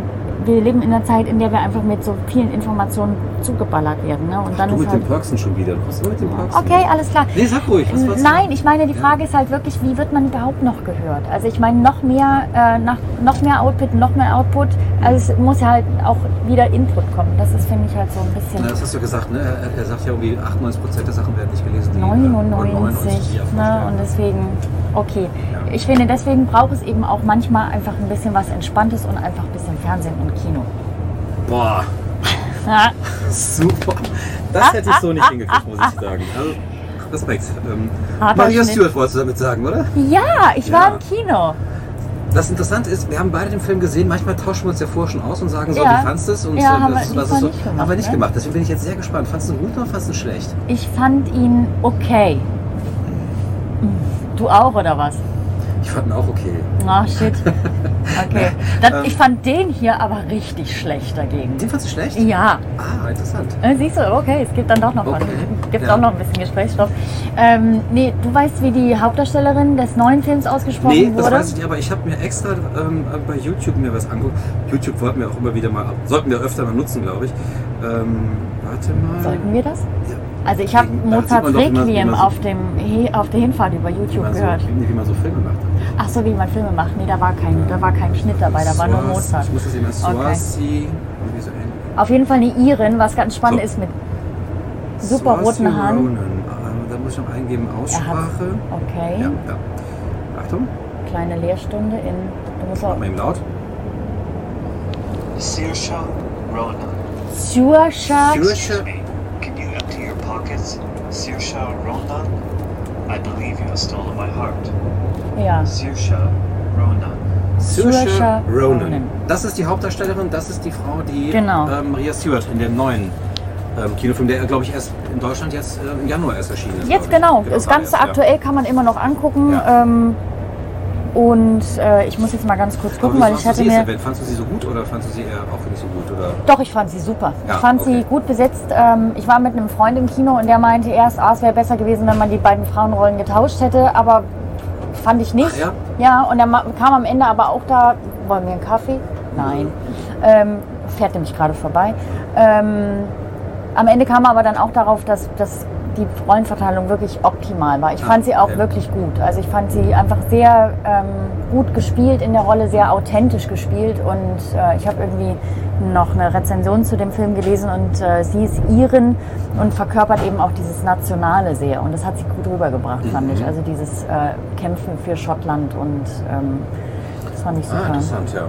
S1: wir leben in einer Zeit, in der wir einfach mit so vielen Informationen zugeballert werden. Ne? Und dann
S2: Du
S1: ist
S2: mit
S1: halt,
S2: dem Perksen schon wieder. Was ist mit dem Perksen?
S1: okay, alles klar.
S2: Nee, sag ruhig.
S1: Nein, ich meine, die Frage ist halt wirklich, wie wird man überhaupt noch gehört? Also ich meine, noch mehr, äh, nach, noch mehr Output, noch mehr Output. Also es muss ja halt auch wieder Input kommen. Das ist, finde ich, halt so ein bisschen...
S2: Na, das hast du ja gesagt, ne? Er, er sagt ja irgendwie 98% der Sachen werden nicht gelesen. die, äh,
S1: 99,
S2: die er
S1: ne? Und deswegen, okay.
S2: Ja.
S1: Ich finde, deswegen braucht es eben auch manchmal einfach ein bisschen was Entspanntes und einfach ein bisschen Fernsehen und Kino.
S2: Boah, super. Das hätte ich so nicht hingekriegt, muss ich sagen. Also, Respekt. Ähm, Maria. Stewart wolltest du damit sagen, oder?
S1: ja ich war
S2: Ja.
S1: im Kino.
S2: Das Interessante ist, wir haben beide den Film gesehen. Manchmal tauschen wir uns ja vorher schon aus und sagen so,
S1: Ja.
S2: wie fandest du es? Und
S1: Ja,
S2: äh,
S1: haben wir
S2: das,
S1: diesmal
S2: das so,
S1: nicht gemacht,
S2: haben wir nicht
S1: ne?
S2: gemacht. Deswegen bin ich jetzt sehr gespannt. Fandest du ihn gut oder fandest du ihn schlecht?
S1: Ich fand ihn okay. Du auch oder was?
S2: Ich fand ihn auch okay.
S1: Ah, shit. Okay. Dann,
S2: Ähm.
S1: ich fand den hier aber richtig schlecht dagegen.
S2: Den fandest du schlecht?
S1: Ja.
S2: Ah, interessant.
S1: Äh, Siehst du, okay, es gibt dann doch noch was.
S2: Okay,
S1: Gibt
S2: ja.
S1: auch noch ein bisschen Gesprächsstoff. Ähm, nee, du weißt, wie die Hauptdarstellerin des neuen Films ausgesprochen
S2: Nee, das
S1: wurde?
S2: weiß ich nicht, aber ich habe mir extra ähm, bei YouTube mir was angeguckt. YouTube wollten wir auch immer wieder mal, sollten wir öfter mal nutzen, glaube ich. Ähm, warte mal.
S1: Sollten wir das?
S2: Ja.
S1: Also ich habe Mozarts
S2: wie wie
S1: Requiem
S2: so-
S1: auf, dem, auf der Hinfahrt über
S2: Wie
S1: YouTube
S2: man, so,
S1: gehört.
S2: wie, wie man so Filme macht.
S1: Ach so, wie man Filme macht. Nee, da war kein, da war kein Schnitt dabei, da war nur Mozart.
S2: Ich muss das immer
S1: Okay.
S2: Swazi. Irgendwie so ähnlich.
S1: Auf jeden Fall eine Irin, was ganz spannend
S2: So.
S1: ist mit super
S2: Swazi
S1: roten Haaren.
S2: Ronan. Ah, da muss ich noch eingeben, Aussprache.
S1: Okay.
S2: Ja, ja. Achtung,
S1: Kleine Lehrstunde in. Du musst auch.
S2: mal eben laut.
S4: Saoirse Ronan.
S1: Saoirse.
S2: Saoirse
S4: pockets? Saoirse Ronan? I believe you have stolen my heart.
S1: Ja.
S4: Saoirse Ronan.
S2: Saoirse Ronan.
S1: Ronan.
S2: Das ist die Hauptdarstellerin, das ist die Frau, die
S1: Genau.
S2: ähm, Maria Stewart in dem neuen ähm, Kinofilm, der glaube ich erst in Deutschland jetzt äh, im Januar erst erschienen ist.
S1: Jetzt
S2: ich.
S1: genau. Das Ganze aktuell kann man immer noch angucken.
S2: Ja.
S1: Ähm, und äh, ich muss jetzt mal ganz kurz gucken, weil ich hatte
S2: sie
S1: mir.
S2: Fandst du sie so gut oder fandst du sie eher auch nicht so gut? Oder?
S1: Doch, ich fand sie super.
S2: Ja,
S1: ich fand sie
S2: okay.
S1: gut besetzt. Ähm, ich war mit einem Freund im Kino und der meinte erst, ah, es wäre besser gewesen, wenn man die beiden Frauenrollen getauscht hätte, aber fand ich nicht.
S2: Ach ja?
S1: Ja, und er ma- kam am Ende aber auch da, wollen wir einen Kaffee? Nein. Ähm, fährt nämlich gerade vorbei. Ähm, am Ende kam er aber dann auch darauf, dass, dass die Rollenverteilung wirklich optimal war. Ich
S2: Ah,
S1: fand sie auch
S2: okay.
S1: wirklich gut. Also ich fand sie einfach sehr ähm, gut gespielt in der Rolle, sehr authentisch gespielt und äh, ich habe irgendwie noch eine Rezension zu dem Film gelesen und äh, sie ist Irin und verkörpert eben auch dieses Nationale sehr und das hat sie gut rübergebracht, fand
S2: Mhm.
S1: ich. Also dieses äh, Kämpfen für Schottland und ähm, das fand ich super.
S2: Ah, interessant, ja.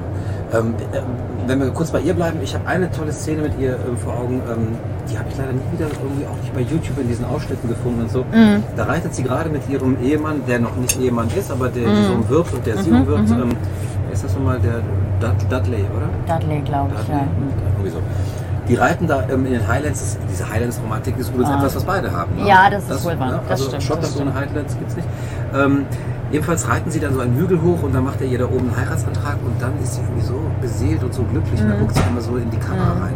S2: Ähm, ähm, wenn wir kurz bei ihr bleiben, ich habe eine tolle Szene mit ihr ähm, vor Augen. Ähm, die habe ich leider nie wieder irgendwie auch nicht bei YouTube in diesen Ausschnitten gefunden und so.
S1: Mhm.
S2: Da reitet sie gerade mit ihrem Ehemann, der noch nicht Ehemann ist, aber der
S1: Mhm.
S2: so umwirbt und der sie umwirbt. Ähm, wer ist das nochmal? Der Dud- Dudley, oder?
S1: Dudley, glaube ich, ja.
S2: Irgendwie so. Die reiten da ähm, in den Highlands. Das, diese Highlands-Romantik ist übrigens
S1: Ah.
S2: etwas, was beide haben. ne?
S1: Ja, das ist wohl wahr.
S2: ne?
S1: Das
S2: Also
S1: stimmt, das
S2: Schottland ohne Highlands gibt es nicht. Ähm, jedenfalls reiten sie dann so einen Hügel hoch und dann macht er ihr da oben einen Heiratsantrag und dann ist sie irgendwie so beseelt und so glücklich und dann guckt sie immer so in die Kamera rein.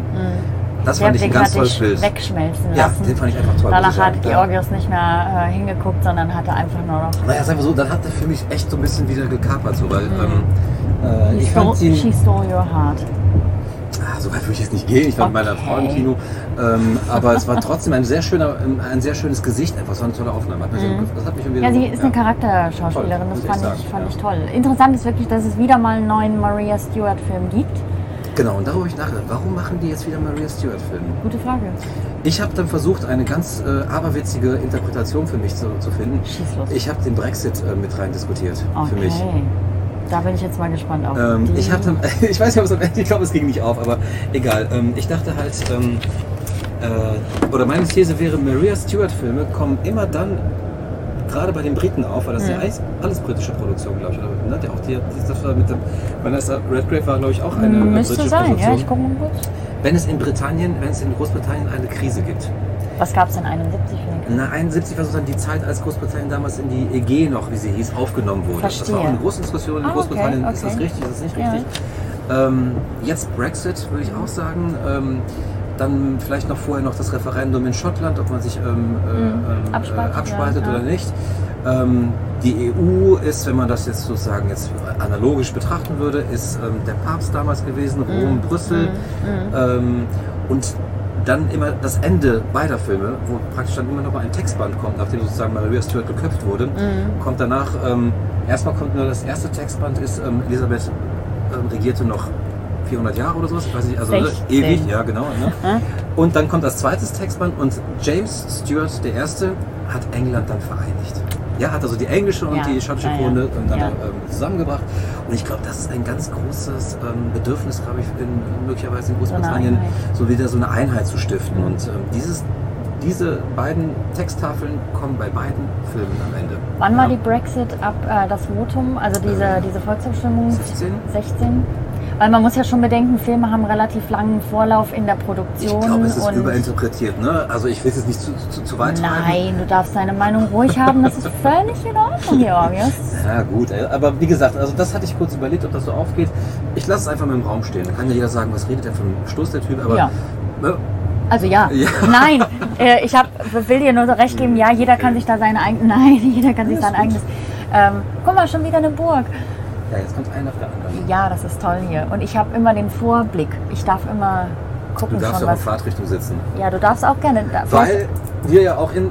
S2: Das
S1: Der
S2: fand ich ein ganz tolles Bild.
S1: wegschmelzen
S2: Ja,
S1: lassen.
S2: den fand ich einfach toll.
S1: Danach hat Georgios nicht mehr äh, hingeguckt, sondern hatte einfach nur noch.
S2: Naja, sagen wir so, dann hat er für mich echt so ein bisschen wieder gekapert, so, weil ähm, äh, ich fand ihn,
S1: she stole your heart.
S2: Ah, so weit würde ich jetzt nicht gehen. Ich war mit meiner
S1: Okay.
S2: Frau im Kino. Ähm, aber es war trotzdem ein sehr, schöner, ähm, ein sehr schönes Gesicht. Einfach so eine tolle Aufnahme. Hat so, das hat mich irgendwie
S1: Mhm. Ja, sie ist eine Charakterschauspielerin, das
S2: ich
S1: fand, ich, fand
S2: ja.
S1: ich toll. Interessant ist wirklich, dass es wieder mal einen neuen Maria Stewart-Film gibt.
S2: Genau, und darüber habe ich nachgedacht. Warum machen die jetzt wieder Maria Stewart-Filme?
S1: Gute Frage.
S2: Ich habe dann versucht, eine ganz äh, aberwitzige Interpretation für mich zu, zu finden.
S1: Schieß los.
S2: Ich habe den Brexit äh, mit rein diskutiert. Für
S1: Okay.
S2: mich.
S1: Da bin ich jetzt mal gespannt auf.
S2: Ähm, ich, hab dann, ich weiß nicht, ob es am Ende, ich glaube, es ging nicht auf, aber egal. Ähm, ich dachte halt, ähm, äh, oder meine These wäre, Maria Stewart-Filme kommen immer dann, gerade bei den Briten auf, weil das ja alles, alles britische Produktion, glaube ich. Oder, ne? der, auch die, die, das war mit dem, Vanessa Redgrave war, glaube ich, auch eine äh,
S1: Müsste
S2: britische
S1: sein,
S2: Produktion.
S1: ja, ich gucke mal kurz.
S2: wenn es in Britannien, wenn es in Großbritannien eine Krise gibt.
S1: Was gab es in 71 für?
S2: Na, 71 war sozusagen die Zeit, als Großbritannien damals in die EG noch, wie sie hieß, aufgenommen wurde. Das war auch
S1: Verstehe.
S2: eine große Diskussion in
S1: Ah, okay,
S2: Großbritannien. Ist das
S1: okay.
S2: richtig, ist das nicht
S1: Ja.
S2: richtig? Ähm, jetzt Brexit, würde ich auch sagen. Ähm, dann vielleicht noch vorher noch das Referendum in Schottland, ob man sich ähm, äh, ähm,
S1: Abspaltet,
S2: äh, abspaltet
S1: ja,
S2: oder
S1: ja.
S2: nicht. Ähm, die EU ist, wenn man das jetzt sozusagen jetzt analogisch betrachten würde, ist ähm, der Papst damals gewesen,
S1: Mhm.
S2: Rom, Brüssel. Ähm, und dann immer das Ende beider Filme, wo praktisch dann immer noch mal ein Textband kommt, nachdem sozusagen Maria Stewart geköpft wurde,
S1: Mhm.
S2: kommt danach, ähm, erstmal kommt nur das erste Textband, ist ähm, Elisabeth ähm, regierte noch 400 Jahre oder sowas, ich weiß nicht, also ne,
S1: 16.
S2: ewig, ja genau. Ne? Und dann kommt das zweite Textband und James Stewart, der Erste, hat England dann vereinigt. Ja, hat also die englische und
S1: Ja,
S2: die schottische
S1: ja, ja.
S2: Krone dann
S1: Ja.
S2: ähm, zusammengebracht. Und ich glaube, das ist ein ganz großes ähm, Bedürfnis, glaube ich, in, möglicherweise in Großbritannien,
S1: Einheit.
S2: so wieder so eine Einheit zu stiften. Und ähm, dieses, diese beiden Texttafeln kommen bei beiden Filmen am Ende.
S1: Wann war
S2: Ja.
S1: die Brexit ab äh, das Votum, also diese,
S2: Ähm,
S1: diese Volksabstimmung?
S2: 16?
S1: 16? Weil man muss ja schon bedenken, Filme haben relativ langen Vorlauf in der
S2: Ich
S1: Produktion.
S2: glaube, es ist überinterpretiert. Ne? Also ich will es nicht zu, zu, zu weit treiben.
S1: Nein, du darfst deine Meinung ruhig haben, das ist völlig in Ordnung, Georgios.
S2: Ja gut, ey. aber wie gesagt, also das hatte ich kurz überlegt, ob das so aufgeht. Ich lasse es einfach mal im Raum stehen. Da kann ja jeder sagen, was redet der für einen Stoß, der Typ. Aber
S1: Ja.
S2: ne,
S1: Also ja,
S2: Ja.
S1: nein, äh, ich hab, will dir nur so recht geben, ja, jeder kann sich da seine eigene, nein, jeder kann sich sein eigenes, ähm, guck mal, schon wieder eine Burg.
S2: Ja, jetzt kommt einer nach der anderen.
S1: Ja, das ist toll hier. Und ich habe immer den Vorblick. Ich darf immer
S2: Du
S1: gucken
S2: darfst
S1: schon
S2: auch in. Fahrtrichtung sitzen.
S1: Ja, du darfst auch gerne. Da,
S2: Weil wir ja auch in.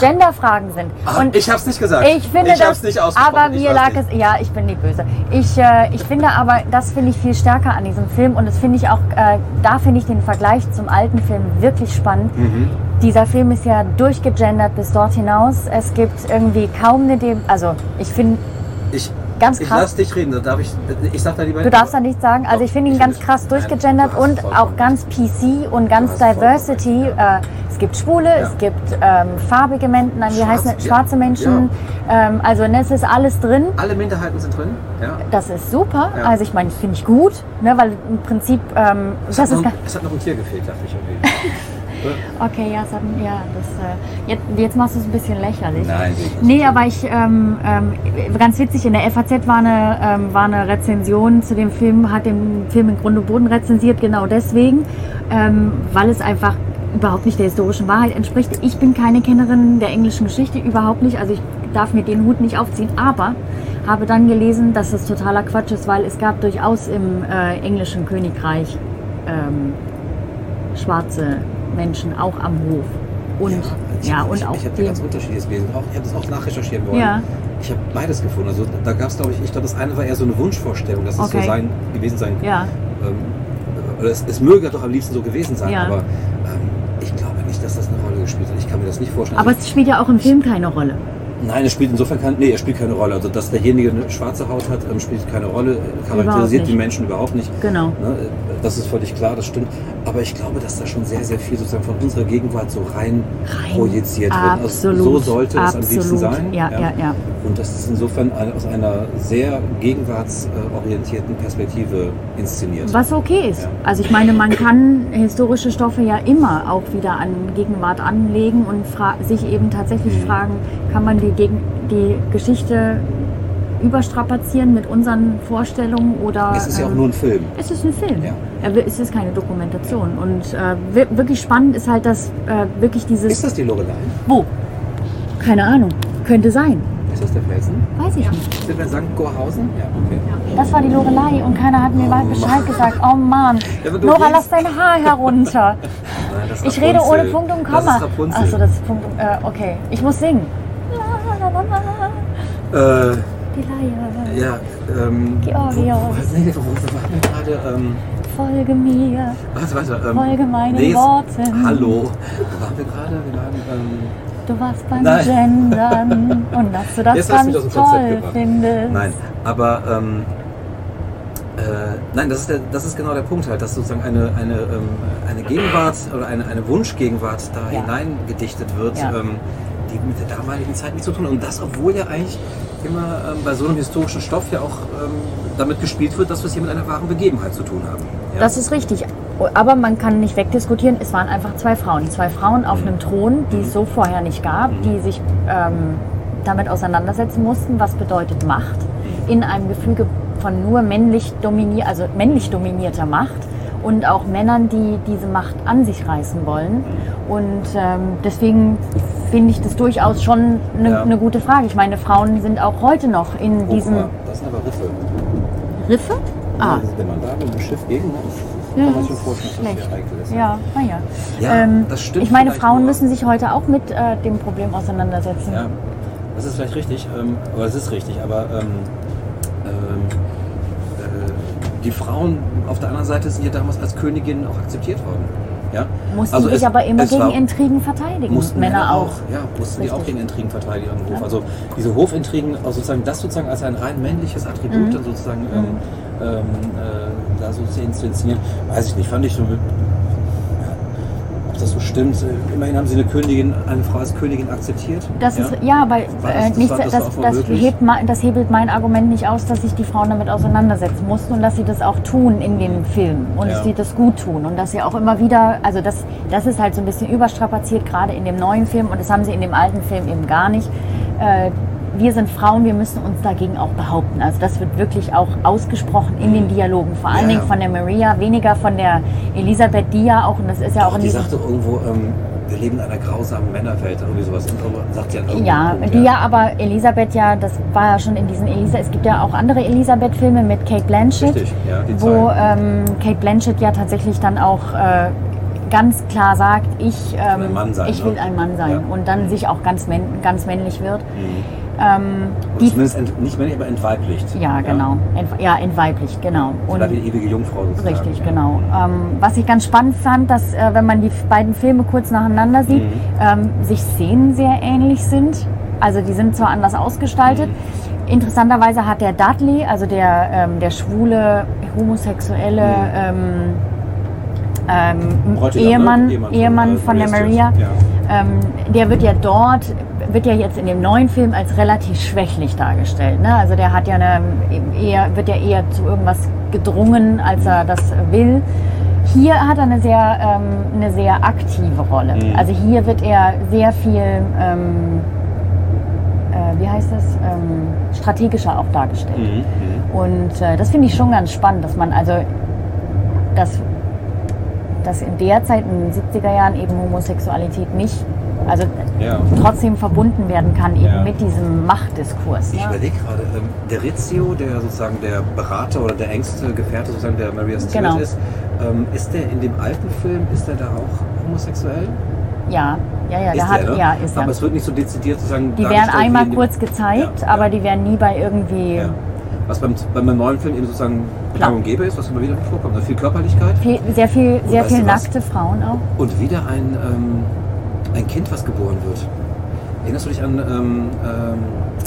S1: Genderfragen sind.
S2: Ach,
S1: Und
S2: ich hab's nicht gesagt.
S1: Ich finde
S2: ich
S1: das,
S2: nicht
S1: aber mir lag
S2: nicht.
S1: es, ja, ich bin die Böse. Ich, äh, ich finde aber, das finde ich viel stärker an diesem Film und das finde ich auch, äh, da finde ich den Vergleich zum alten Film wirklich spannend.
S2: Mhm.
S1: dieser Film ist ja durchgegendert bis dort hinaus. Es gibt irgendwie kaum eine, De also ich finde
S2: Ich,
S1: Ganz
S2: ich
S1: krass.
S2: lass dich reden, da darf ich, ich sag da lieber
S1: Du darfst da nichts sagen. Also ich finde ihn
S2: Ich
S1: ganz krass durchgegendert und auch ganz PC und ganz Diversity. Äh, es gibt Schwule,
S2: Ja.
S1: es gibt ähm, farbige Menschen, nein, wie heißen
S2: ja.
S1: schwarze Menschen. Ähm, also ne, es ist alles drin.
S2: Alle Minderheiten sind drin, ja.
S1: Das ist super.
S2: Ja.
S1: Also ich meine, finde ich gut, ne, weil im Prinzip ähm,
S2: Es
S1: das
S2: hat,
S1: ist
S2: noch, es hat noch ein Tier gefehlt, dachte ich irgendwie.
S1: okay, ja, hat, ja, das äh, jetzt, jetzt machst du es ein bisschen lächerlich.
S2: Nein, nicht.
S1: Nee, aber ich, ähm, ähm, ganz witzig, in der FAZ war eine, ähm, war eine Rezension zu dem Film, hat den Film in Grund und Boden rezensiert, genau deswegen, ähm, weil es einfach überhaupt nicht der historischen Wahrheit entspricht. Ich bin keine Kennerin der englischen Geschichte, überhaupt nicht, also ich darf mir den Hut nicht aufziehen, aber habe dann gelesen, dass es totaler Quatsch ist, weil es gab durchaus im äh, englischen Königreich ähm, schwarze Menschen, auch am Hof. Und
S2: ich,
S1: ja,
S2: ich,
S1: und
S2: ich,
S1: auch
S2: ich habe ganz unterschiedliches Wesen. Auch, ich habe das auch nachrecherchieren wollen.
S1: Ja.
S2: Ich habe beides gefunden. Also da gab es, glaube ich, ich glaube, das eine war eher so eine Wunschvorstellung, dass es
S1: Okay.
S2: so sein, gewesen sein
S1: ja.
S2: ähm, oder es, es möge doch am liebsten so gewesen sein,
S1: Ja.
S2: aber ähm, ich glaube nicht, dass das eine Rolle gespielt hat. Ich kann mir das nicht vorstellen.
S1: Aber
S2: Also,
S1: es spielt ja auch im Film keine Rolle.
S2: nein, es spielt insofern keine, nee, es spielt keine Rolle. Also dass derjenige eine schwarze Haut hat, ähm, spielt keine Rolle, charakterisiert die. Menschen überhaupt nicht.
S1: Genau.
S2: Ne, das ist völlig klar, das stimmt. Aber ich glaube, dass da schon sehr, sehr viel sozusagen von unserer Gegenwart so rein,
S1: Rein.
S2: projiziert wird. Also
S1: Absolut.
S2: so sollte es am liebsten
S1: Absolut.
S2: sein.
S1: Ja, ja, ja.
S2: Und das ist insofern aus einer sehr gegenwartsorientierten Perspektive inszeniert.
S1: Was okay ist. Also ich meine, man kann historische Stoffe ja immer auch wieder an Gegenwart anlegen und sich eben tatsächlich
S2: Mhm.
S1: fragen, kann man die, Gegen die Geschichte überstrapazieren mit unseren Vorstellungen oder...
S2: Es ist ja auch
S1: ähm,
S2: nur ein Film.
S1: Es ist ein Film.
S2: Ja.
S1: Ja, Es ist keine Dokumentation. Und äh, wir- wirklich spannend ist halt, dass äh, wirklich dieses...
S2: Ist das die Lorelei?
S1: Wo? Keine Ahnung. Könnte sein.
S2: Ist das der Felsen?
S1: Weiß ich nicht.
S2: Sind wir in St. Gorhausen? Ja, okay.
S1: Das war die Lorelei und keiner hat mir mal Bescheid gesagt. Oh Mann.
S2: Ja,
S1: Nora, lass dein Haar herunter.
S2: Nein,
S1: Ich rede ohne. Punkt und
S2: Das
S1: Komma. Achso, das ist Punkt äh, okay. Ich muss singen. La, la, la, la.
S2: Äh,
S1: Die Leier.
S2: ja, ähm.
S1: Georgios.
S2: Wo, nee, wo, wo waren wir gerade? Ähm,
S1: Folge mir.
S2: warte, warte. Ähm,
S1: Folge meinen
S2: nee,
S1: Worten.
S2: Hallo. Wo waren wir gerade? Wir waren, ähm,
S1: Du warst beim
S2: Nein.
S1: Gendern und dass du das
S2: Jetzt
S1: ganz
S2: Konzept
S1: toll findest.
S2: Nein, aber ähm, äh, nein, das ist, der, das ist genau der Punkt halt, dass sozusagen eine, eine, ähm, eine Gegenwart oder eine, eine Wunschgegenwart da
S1: Ja.
S2: hineingedichtet wird,
S1: Ja.
S2: ähm, die mit der damaligen Zeit nichts zu tun hat. Und das, obwohl ja eigentlich immer ähm, bei so einem historischen Stoff ja auch ähm, damit gespielt wird, dass wir es hier mit einer wahren Begebenheit zu tun haben. Ja?
S1: Das ist richtig. Aber man kann nicht wegdiskutieren, es waren einfach zwei Frauen. Zwei Frauen auf einem Thron, die es so vorher nicht gab, die sich ähm, damit auseinandersetzen mussten, was bedeutet Macht in einem Gefüge von nur männlich, dominier also männlich dominierter Macht und auch Männern, die diese Macht an sich reißen wollen. Und ähm, deswegen finde ich das durchaus schon eine
S2: Ja.
S1: eine gute Frage. Ich meine, Frauen sind auch heute noch in
S2: Oh, mal, das sind aber Riffe.
S1: Riffe. Ah,
S2: Wenn man da mit dem Schiff gegen
S1: Ja,
S2: kann man schon vorstellen, dass das hier heikel ist.
S1: Ja, naja.
S2: Ja,
S1: ähm,
S2: das stimmt
S1: Ich meine, Frauen müssen sich heute auch mit äh, dem Problem auseinandersetzen.
S2: Ja, das ist vielleicht richtig, ähm, aber es ist richtig, aber ähm, ähm, äh, die Frauen auf der anderen Seite sind ja damals als Königinnen auch akzeptiert worden. Ja?
S1: Mussten
S2: Also
S1: sich
S2: es-
S1: aber immer gegen
S2: war-
S1: Intrigen verteidigen.
S2: Mussten
S1: Männer auch.
S2: Ja, mussten die auch
S1: Richtig.
S2: gegen Intrigen verteidigen am Hof.
S1: Ja.
S2: Also diese Hofintrigen, also sozusagen das sozusagen als ein rein männliches Attribut
S1: Mhm.
S2: dann sozusagen ähm, ähm, äh, da so zu zu inszenieren, weiß ich nicht, fand ich so. Ja, ob das so stimmt. Äh, Immerhin haben sie eine Königin, eine Frau als Königin akzeptiert.
S1: Das ist ja, aber äh,
S2: das
S1: nicht, das,
S2: das
S1: das, hebt, das hebelt mein Argument nicht aus, dass sich die Frauen damit auseinandersetzen mussten und dass sie das auch tun in den Filmen und
S2: Ja.
S1: dass sie das gut tun und dass sie auch immer wieder, also das, das ist halt so ein bisschen überstrapaziert, gerade in dem neuen Film und das haben sie in dem alten Film eben gar nicht. Äh, wir sind Frauen, wir müssen uns dagegen auch behaupten. Also das wird wirklich auch ausgesprochen in den Dialogen, vor allen
S2: Mhm. Ja,
S1: Dingen
S2: ja.
S1: von der Maria, weniger von der Elisabeth, die ja auch, und das ist ja auch
S2: Doch,
S1: in
S2: die sagte irgendwo, ähm, wir leben in einer grausamen Männerwelt, irgendwie sowas. Und sagt sie an irgendeinem
S1: Ja,
S2: Punkt,
S1: die ja aber Elisabeth ja, das war ja schon in diesen Elisa, es gibt ja auch andere Elisabeth-Filme mit Kate Blanchett,
S2: Richtig, ja, die
S1: wo ähm, Kate Blanchett ja tatsächlich dann auch äh, ganz klar sagt, ich, ähm,
S2: Mann sein,
S1: ich
S2: ne?
S1: will ein Mann sein
S2: Ja.
S1: und dann sich auch ganz, männ ganz männlich wird. Ähm, die,
S2: zumindest ent, nicht männlich, aber entweiblicht.
S1: ja, genau. Ent, ja, entweiblich, genau.
S2: Und die ewige Jungfrau sozusagen.
S1: Richtig, genau. Ähm, was ich ganz spannend fand, dass äh, wenn man die beiden Filme kurz nacheinander sieht,
S2: Mhm.
S1: ähm, sich Szenen sehr ähnlich sind. Also die sind zwar anders ausgestaltet.
S2: Mhm.
S1: Interessanterweise hat der Dudley, also der, ähm, der schwule, homosexuelle ähm, ähm,
S2: Mhm. Bräutigam, ne?
S1: Ehemann,
S2: Ehemann
S1: Ehemann,
S2: von, äh,
S1: von der
S2: Maria Stewart,
S1: ähm, der wird ja dort, wird ja jetzt in dem neuen Film als relativ schwächlich dargestellt. Ne? Also der hat ja eine, eher, wird ja eher zu irgendwas gedrungen, als er das will. Hier hat er eine sehr, ähm, eine sehr aktive Rolle.
S2: Mhm.
S1: Also hier wird er sehr viel, ähm, äh, wie heißt das, ähm, strategischer auch dargestellt.
S2: Mhm. Mhm.
S1: Und äh, das finde ich schon ganz spannend, dass man also, dass, dass in der Zeit, in den 70er Jahren eben Homosexualität nicht, also
S2: Ja.
S1: trotzdem verbunden werden kann, eben
S2: Ja.
S1: mit diesem Machtdiskurs.
S2: Ich
S1: Ne?
S2: überlege gerade, ähm, der Rizzio, der sozusagen der Berater oder der engste Gefährte sozusagen der Maria Stewart
S1: Genau.
S2: ist, ähm, ist der in dem alten Film, ist der da auch homosexuell?
S1: Ja, ja, ja,
S2: ist
S1: der hat,
S2: ne?
S1: ja, ist
S2: Aber
S1: er.
S2: es wird nicht so dezidiert sozusagen
S1: Die werden einmal kurz gezeigt,
S2: Ja,
S1: aber
S2: ja.
S1: die werden nie bei irgendwie
S2: Ja. Was beim, beim neuen Film eben sozusagen gang und gäbe ist, was immer wieder vorkommt. Ne? Viel Körperlichkeit
S1: viel, sehr viel,
S2: Und
S1: sehr viel
S2: du was?
S1: nackte Frauen auch.
S2: und wieder ein, ähm, ein Kind, was geboren wird. Erinnerst du dich an ähm, ähm,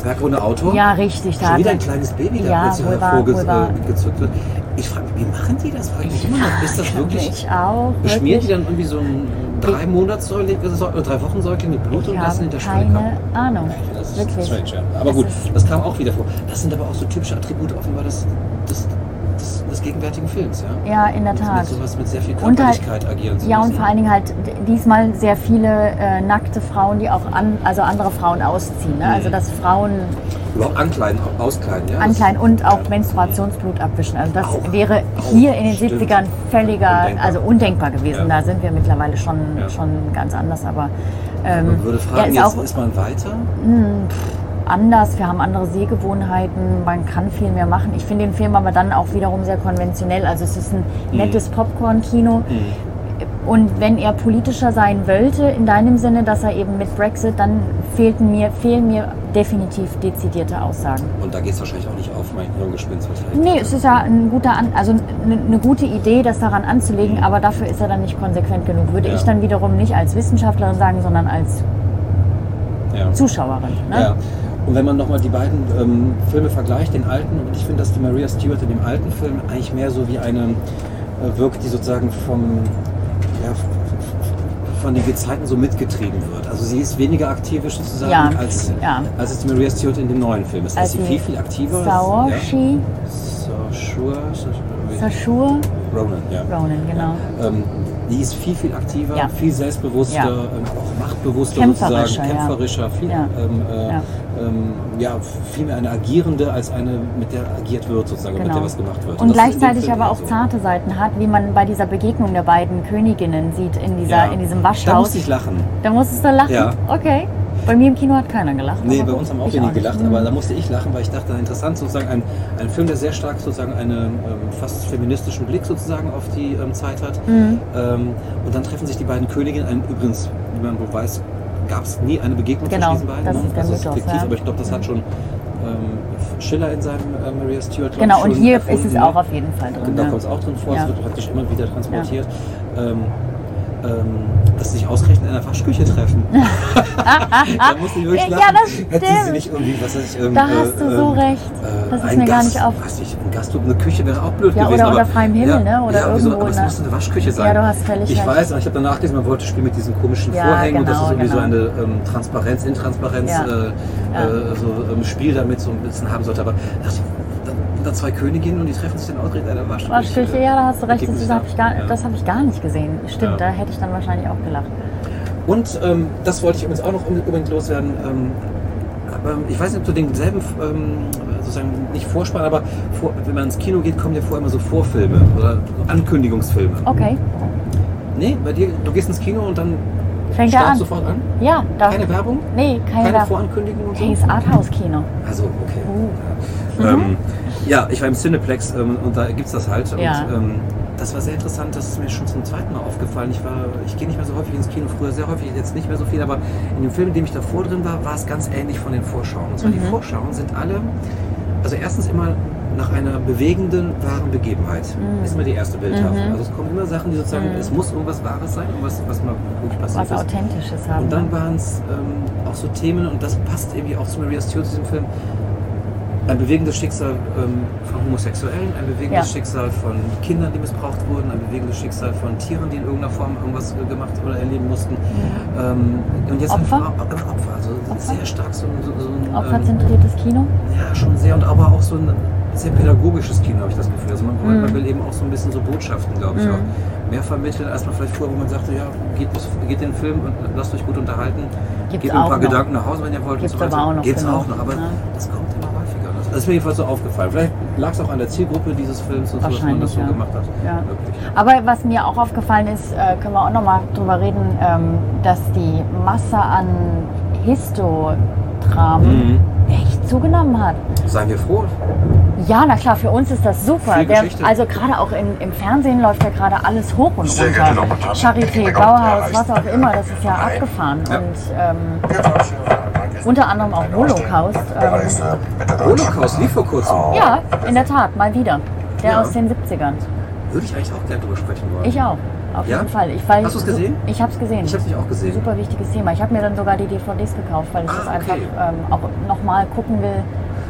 S2: Werk ohne Autor?
S1: Ja, richtig. Da
S2: Schon wieder
S1: er-
S2: ein kleines Baby, da
S1: Ja,
S2: plötzlich hervorgezückt wird. Ich frage mich, wie machen die das eigentlich immer noch? Ist das wirklich...
S1: Ich auch.
S2: Beschmieren die
S1: wirklich.
S2: dann irgendwie so ein drei Monatssäugling oder drei Wochen Säugling mit Blut und
S1: habe
S2: in der kommen?
S1: keine Ahnung.
S2: Das ist
S1: Wirklich.
S2: strange, ja. Aber
S1: Das
S2: gut, das kam auch wieder vor. Das sind aber auch so typische Attribute offenbar des, des, des, des gegenwärtigen Films, ja?
S1: Ja, in der Tat.
S2: mit sowas mit sehr viel
S1: Und halt-
S2: Körperlichkeit agieren zu
S1: Ja, und vor allen Dingen halt diesmal sehr viele äh, nackte Frauen, die auch an, also andere Frauen ausziehen. Ne?
S2: Mhm.
S1: Also dass Frauen
S2: Überhaupt ankleiden, auch auskleiden, ja?
S1: ankleiden und auch
S2: ja.
S1: Menstruationsblut abwischen. Also das
S2: Auch-
S1: wäre
S2: auch,
S1: hier in den
S2: stimmt.
S1: 70ern völliger,
S2: Undenkbar.
S1: also undenkbar gewesen.
S2: Ja.
S1: Da sind wir mittlerweile schon,
S2: Ja.
S1: schon ganz anders. Aber ähm,
S2: Man würde fragen,
S1: ist
S2: jetzt
S1: auch
S2: ist man weiter?
S1: anders. Wir haben andere Sehgewohnheiten. Man kann viel mehr machen. Ich finde den Film aber dann auch wiederum sehr konventionell. Also es ist ein
S2: Mhm.
S1: nettes Popcorn-Kino. Und wenn er politischer sein wollte, in deinem Sinne, dass er eben mit Brexit, dann fehlten mir, fehlen mir definitiv dezidierte Aussagen.
S2: Und da geht es wahrscheinlich auch nicht auf mein Hirngespinst.
S1: Nee, es ist ja ein guter An also eine, eine gute Idee, das daran anzulegen, aber dafür ist er dann nicht konsequent genug. Würde
S2: Ja.
S1: ich dann wiederum nicht als Wissenschaftlerin sagen, sondern als
S2: Ja.
S1: Zuschauerin. Ne?
S2: Ja. Und wenn man nochmal die beiden ähm, Filme vergleicht, den alten, und ich finde, dass die Maria Stewart in dem alten Film eigentlich mehr so wie eine äh, wirkt, die sozusagen vom, ja, von den Gezeiten so mitgetrieben wird. Also sie ist weniger aktivisch sozusagen
S1: Ja,
S2: als,
S1: ja.
S2: als es Maria Stewart in dem neuen Film ist.
S1: Als
S2: ist sie viel, viel aktiver.
S1: Saoirse,
S2: Saoirse
S1: Sashur,
S2: Ronan, ja.
S1: Ronan, genau.
S2: Ähm, die ist viel, viel aktiver, viel selbstbewusster, ähm, machtbewusster
S1: Kämpferischer,
S2: sozusagen, kämpferischer, viel,
S1: Ja.
S2: ähm, äh,
S1: Ja.
S2: Ähm, ja, viel mehr eine agierende als eine, mit der agiert wird sozusagen, mit
S1: Genau.
S2: der was gemacht wird.
S1: Und
S2: dem
S1: gleichzeitig aber auch
S2: so.
S1: zarte Seiten hat, wie man bei dieser Begegnung der beiden Königinnen sieht in, dieser,
S2: Ja.
S1: in diesem
S2: Da
S1: Waschhaus.
S2: musste ich lachen.
S1: Da musstest du lachen?
S2: Ja.
S1: Okay. Bei mir im Kino hat keiner gelacht.
S2: Nee, bei uns haben auch wenige gelacht,
S1: Mhm.
S2: aber da musste ich lachen, weil ich dachte, interessant sozusagen ein, ein Film, der sehr stark sozusagen einen ähm, fast feministischen Blick sozusagen auf die ähm, Zeit hat.
S1: Mhm.
S2: Ähm, und dann treffen sich die beiden Königinnen. Übrigens, wie man wohl weiß, gab es nie eine Begegnung
S1: Genau,
S2: zwischen diesen beiden.
S1: das
S2: ne?
S1: ist der
S2: also
S1: Mythos,
S2: fiktiv,
S1: ja.
S2: aber ich glaube, das hat schon ähm, Schiller in seinem äh, Maria Stewart glaub
S1: Genau, und hier
S2: erfunden,
S1: ist es
S2: ne?
S1: auch auf jeden Fall drin.
S2: Da
S1: ja.
S2: kommt es auch drin vor,
S1: Ja.
S2: es wird praktisch immer wieder transportiert. Ähm, ähm, dass sie sich ausgerechnet in einer Waschküche treffen. da musste ich wirklich
S1: Ja,
S2: lachen.
S1: das
S2: Hätte sie nicht irgendwie, was weiß ich, ähm,
S1: Da hast du so recht. Das ist
S2: ein
S1: mir gar
S2: Gast,
S1: nicht auf-
S2: Was ich, ein Gasthof, eine Küche wäre auch blöd
S1: Ja,
S2: gewesen.
S1: oder
S2: aber,
S1: unter freiem Himmel, ne? Oder
S2: ja,
S1: irgendwo
S2: aber es musste eine Waschküche sein.
S1: Ja, du hast völlig
S2: Ich
S1: recht.
S2: weiß, aber ich habe danach gelesen, man wollte spielen mit diesen komischen
S1: Ja,
S2: Vorhängen und das ist
S1: genau,
S2: irgendwie so
S1: genau.
S2: eine ähm, Transparenz, Intransparenz,
S1: Ja.
S2: äh,
S1: Ja.
S2: äh, so ähm, Spiel damit so ein bisschen haben sollte. Aber dachte ich, da, da zwei Königinnen und die treffen sich dann auch direkt in der Waschküche.
S1: Waschküche, ja, da hast du recht.
S2: Kicken
S1: Das habe
S2: ab.
S1: ich, gar-
S2: Ja.
S1: das hab ich gar nicht gesehen. Stimmt,
S2: Ja.
S1: da hätte ich dann wahrscheinlich auch gelacht.
S2: Und ähm, das wollte ich übrigens auch noch unbedingt loswerden. Ähm, aber ich weiß nicht, ob du denselben, ähm, sozusagen nicht Vorspann, aber vor, wenn man ins Kino geht, kommen ja vorher immer so Vorfilme oder Ankündigungsfilme.
S1: Okay.
S2: Nee, bei dir, du gehst ins Kino und dann
S1: Fängt er an?
S2: sofort an?
S1: Ja, da.
S2: Keine Werbung?
S1: Nee, keine,
S2: Keine
S1: Werbung.
S2: Vorankündigung und so?
S1: Hey, ist Arthouse-Kino.
S2: Also, okay.
S1: Uh.
S2: Ja. Ähm, ja, ich war im Cineplex ähm, und da gibt es das halt.
S1: Ja.
S2: Und, ähm, das war sehr interessant, das ist mir schon zum zweiten Mal aufgefallen. Ich, war, ich gehe nicht mehr so häufig ins Kino, früher sehr häufig, jetzt nicht mehr so viel, aber in dem Film, in dem ich davor drin war, war es ganz ähnlich von den Vorschauen. Und zwar die Vorschauen sind alle, also erstens immer nach einer bewegenden, wahren Begebenheit. Das ist immer die erste Bildtafel. Also es kommen immer Sachen, die sozusagen, es muss irgendwas Wahres sein, irgendwas, was mal wirklich passiert
S1: Was
S2: ist.
S1: Authentisches haben.
S2: Und dann waren es ähm, auch so Themen, und das passt irgendwie auch zu Maria Stewart, diesem Film, ein bewegendes Schicksal ähm, von Homosexuellen, ein bewegendes
S1: Ja.
S2: Schicksal von Kindern, die missbraucht wurden, ein bewegendes Schicksal von Tieren, die in irgendeiner Form irgendwas äh, gemacht oder erleben mussten. Ähm, und jetzt
S1: Opfer?
S2: Ein, Opfer, Opfer, also sehr stark so, ein- so, so ein... ähm,
S1: Opferzentriertes Kino?
S2: ja, schon sehr, und aber auch so ein sehr pädagogisches Kino, habe ich das Gefühl. Also man,
S1: Mhm.
S2: man will eben auch so ein bisschen so Botschaften, glaube ich, auch mehr vermitteln, als man vielleicht vorher, wo man sagte, ja, geht, geht den Film und lasst euch gut unterhalten.
S1: Gibt's
S2: Gebt ein paar
S1: noch.
S2: Gedanken nach Hause, wenn ihr wollt.
S1: Gibt's
S2: und so weiter.
S1: aber auch noch,
S2: Gibt's
S1: genau.
S2: auch noch, aber
S1: Ja.
S2: das kommt immer. Das, ist mir jedenfalls so aufgefallen. Vielleicht lag es auch an der Zielgruppe dieses Films und so, dass man das so
S1: ja.
S2: gemacht hat.
S1: Ja. Aber was mir auch aufgefallen ist, äh, können wir auch nochmal drüber reden, ähm, dass die Masse an Histodramen
S2: Mhm.
S1: echt zugenommen hat.
S2: Seien wir froh.
S1: Ja, na klar, für uns ist das super. Der, also gerade auch in, im Fernsehen läuft ja gerade alles hoch und
S3: Sehr
S1: runter.
S3: Herren,
S1: Charité, Bauhaus, was auch immer, das ist ja
S3: Nein.
S1: abgefahren.
S2: Ja.
S1: Und ähm, Unter anderem auch Holocaust,
S3: Deutschen
S2: Holocaust lief vor kurzem.
S1: ja, in der Tat, mal wieder. Der
S2: Ja.
S1: aus den 70ern.
S2: Würde ich eigentlich auch gerne drüber sprechen wollen.
S1: Ich auch, auf
S2: Ja?
S1: jeden Fall. Ich,
S2: Hast du's gesehen?
S1: Ich habe es gesehen.
S2: Ich habe dich auch gesehen.
S1: Super wichtiges Thema. Ich habe mir dann sogar die DVDs gekauft, weil ich
S2: Ah,
S1: das einfach
S2: okay.
S1: ähm, auch nochmal gucken will.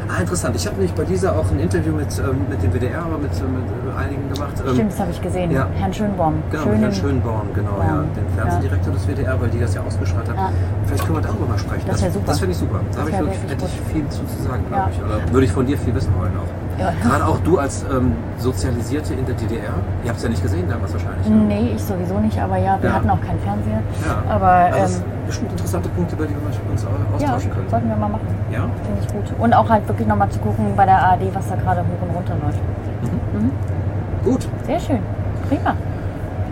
S2: Ah, interessant. Ich habe nämlich bei dieser auch ein Interview mit, ähm, mit dem WDR, aber mit, äh, mit äh, einigen gemacht. Ähm,
S1: Stimmt, das habe ich gesehen.
S2: ja.
S1: Herrn Schönbaum.
S2: Genau,
S1: Schönen-
S2: Herrn Schönborn, genau, ja.
S1: Born.
S2: Den Fernsehdirektor des WDR, weil die das ja ausgestrahlt haben.
S1: Ja.
S2: Vielleicht können wir darüber mal sprechen.
S1: Das wär super.
S2: Das finde ich super. Da ich wirklich, hätte ich viel zu, sagen, glaube
S1: Ja.
S2: ich. Oder würde ich von dir viel wissen wollen auch.
S1: Ja.
S2: Gerade auch du als ähm, Sozialisierte in der DDR. Ihr habt es ja nicht gesehen damals wahrscheinlich. ne?
S1: Nee, ich sowieso nicht, aber ja, wir
S2: Ja.
S1: hatten auch keinen Fernseher.
S2: Ja.
S1: Aber
S2: Also bestimmt interessante Punkte, über die wir uns
S1: ja,
S2: austauschen können.
S1: sollten wir mal machen.
S2: Ja?
S1: Finde ich gut. Und auch halt wirklich nochmal zu gucken bei der ARD, was da gerade hoch und runter läuft.
S2: Gut.
S1: Sehr schön. Prima.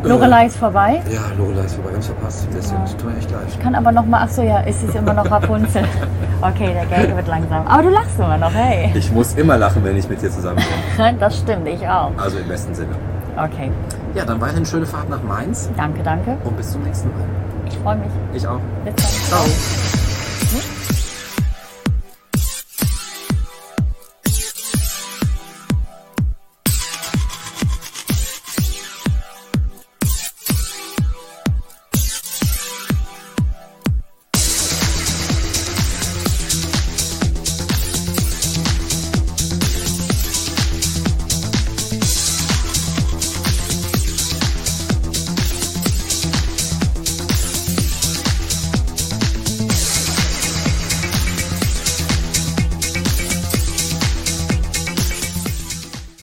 S2: Äh,
S1: Lorelei ist vorbei.
S2: Ja, Lorelei ist vorbei. Wir haben es verpasst. Das
S1: Ja.
S2: tut mir echt leid.
S1: Ich kann aber nochmal, ach so, ja, ist es immer noch Rapunzel. Okay, der Gag wird langsam. Aber du lachst immer noch, hey.
S2: Ich muss immer lachen, wenn ich mit dir zusammen bin.
S1: Das stimmt, ich auch.
S2: Also im besten Sinne.
S1: Okay,
S2: Ja, dann weiterhin schöne Fahrt nach Mainz
S1: danke, danke.
S2: und bis zum nächsten Mal.
S1: Ich freue mich.
S2: Ich auch.
S1: Bis dann.
S2: Ciao.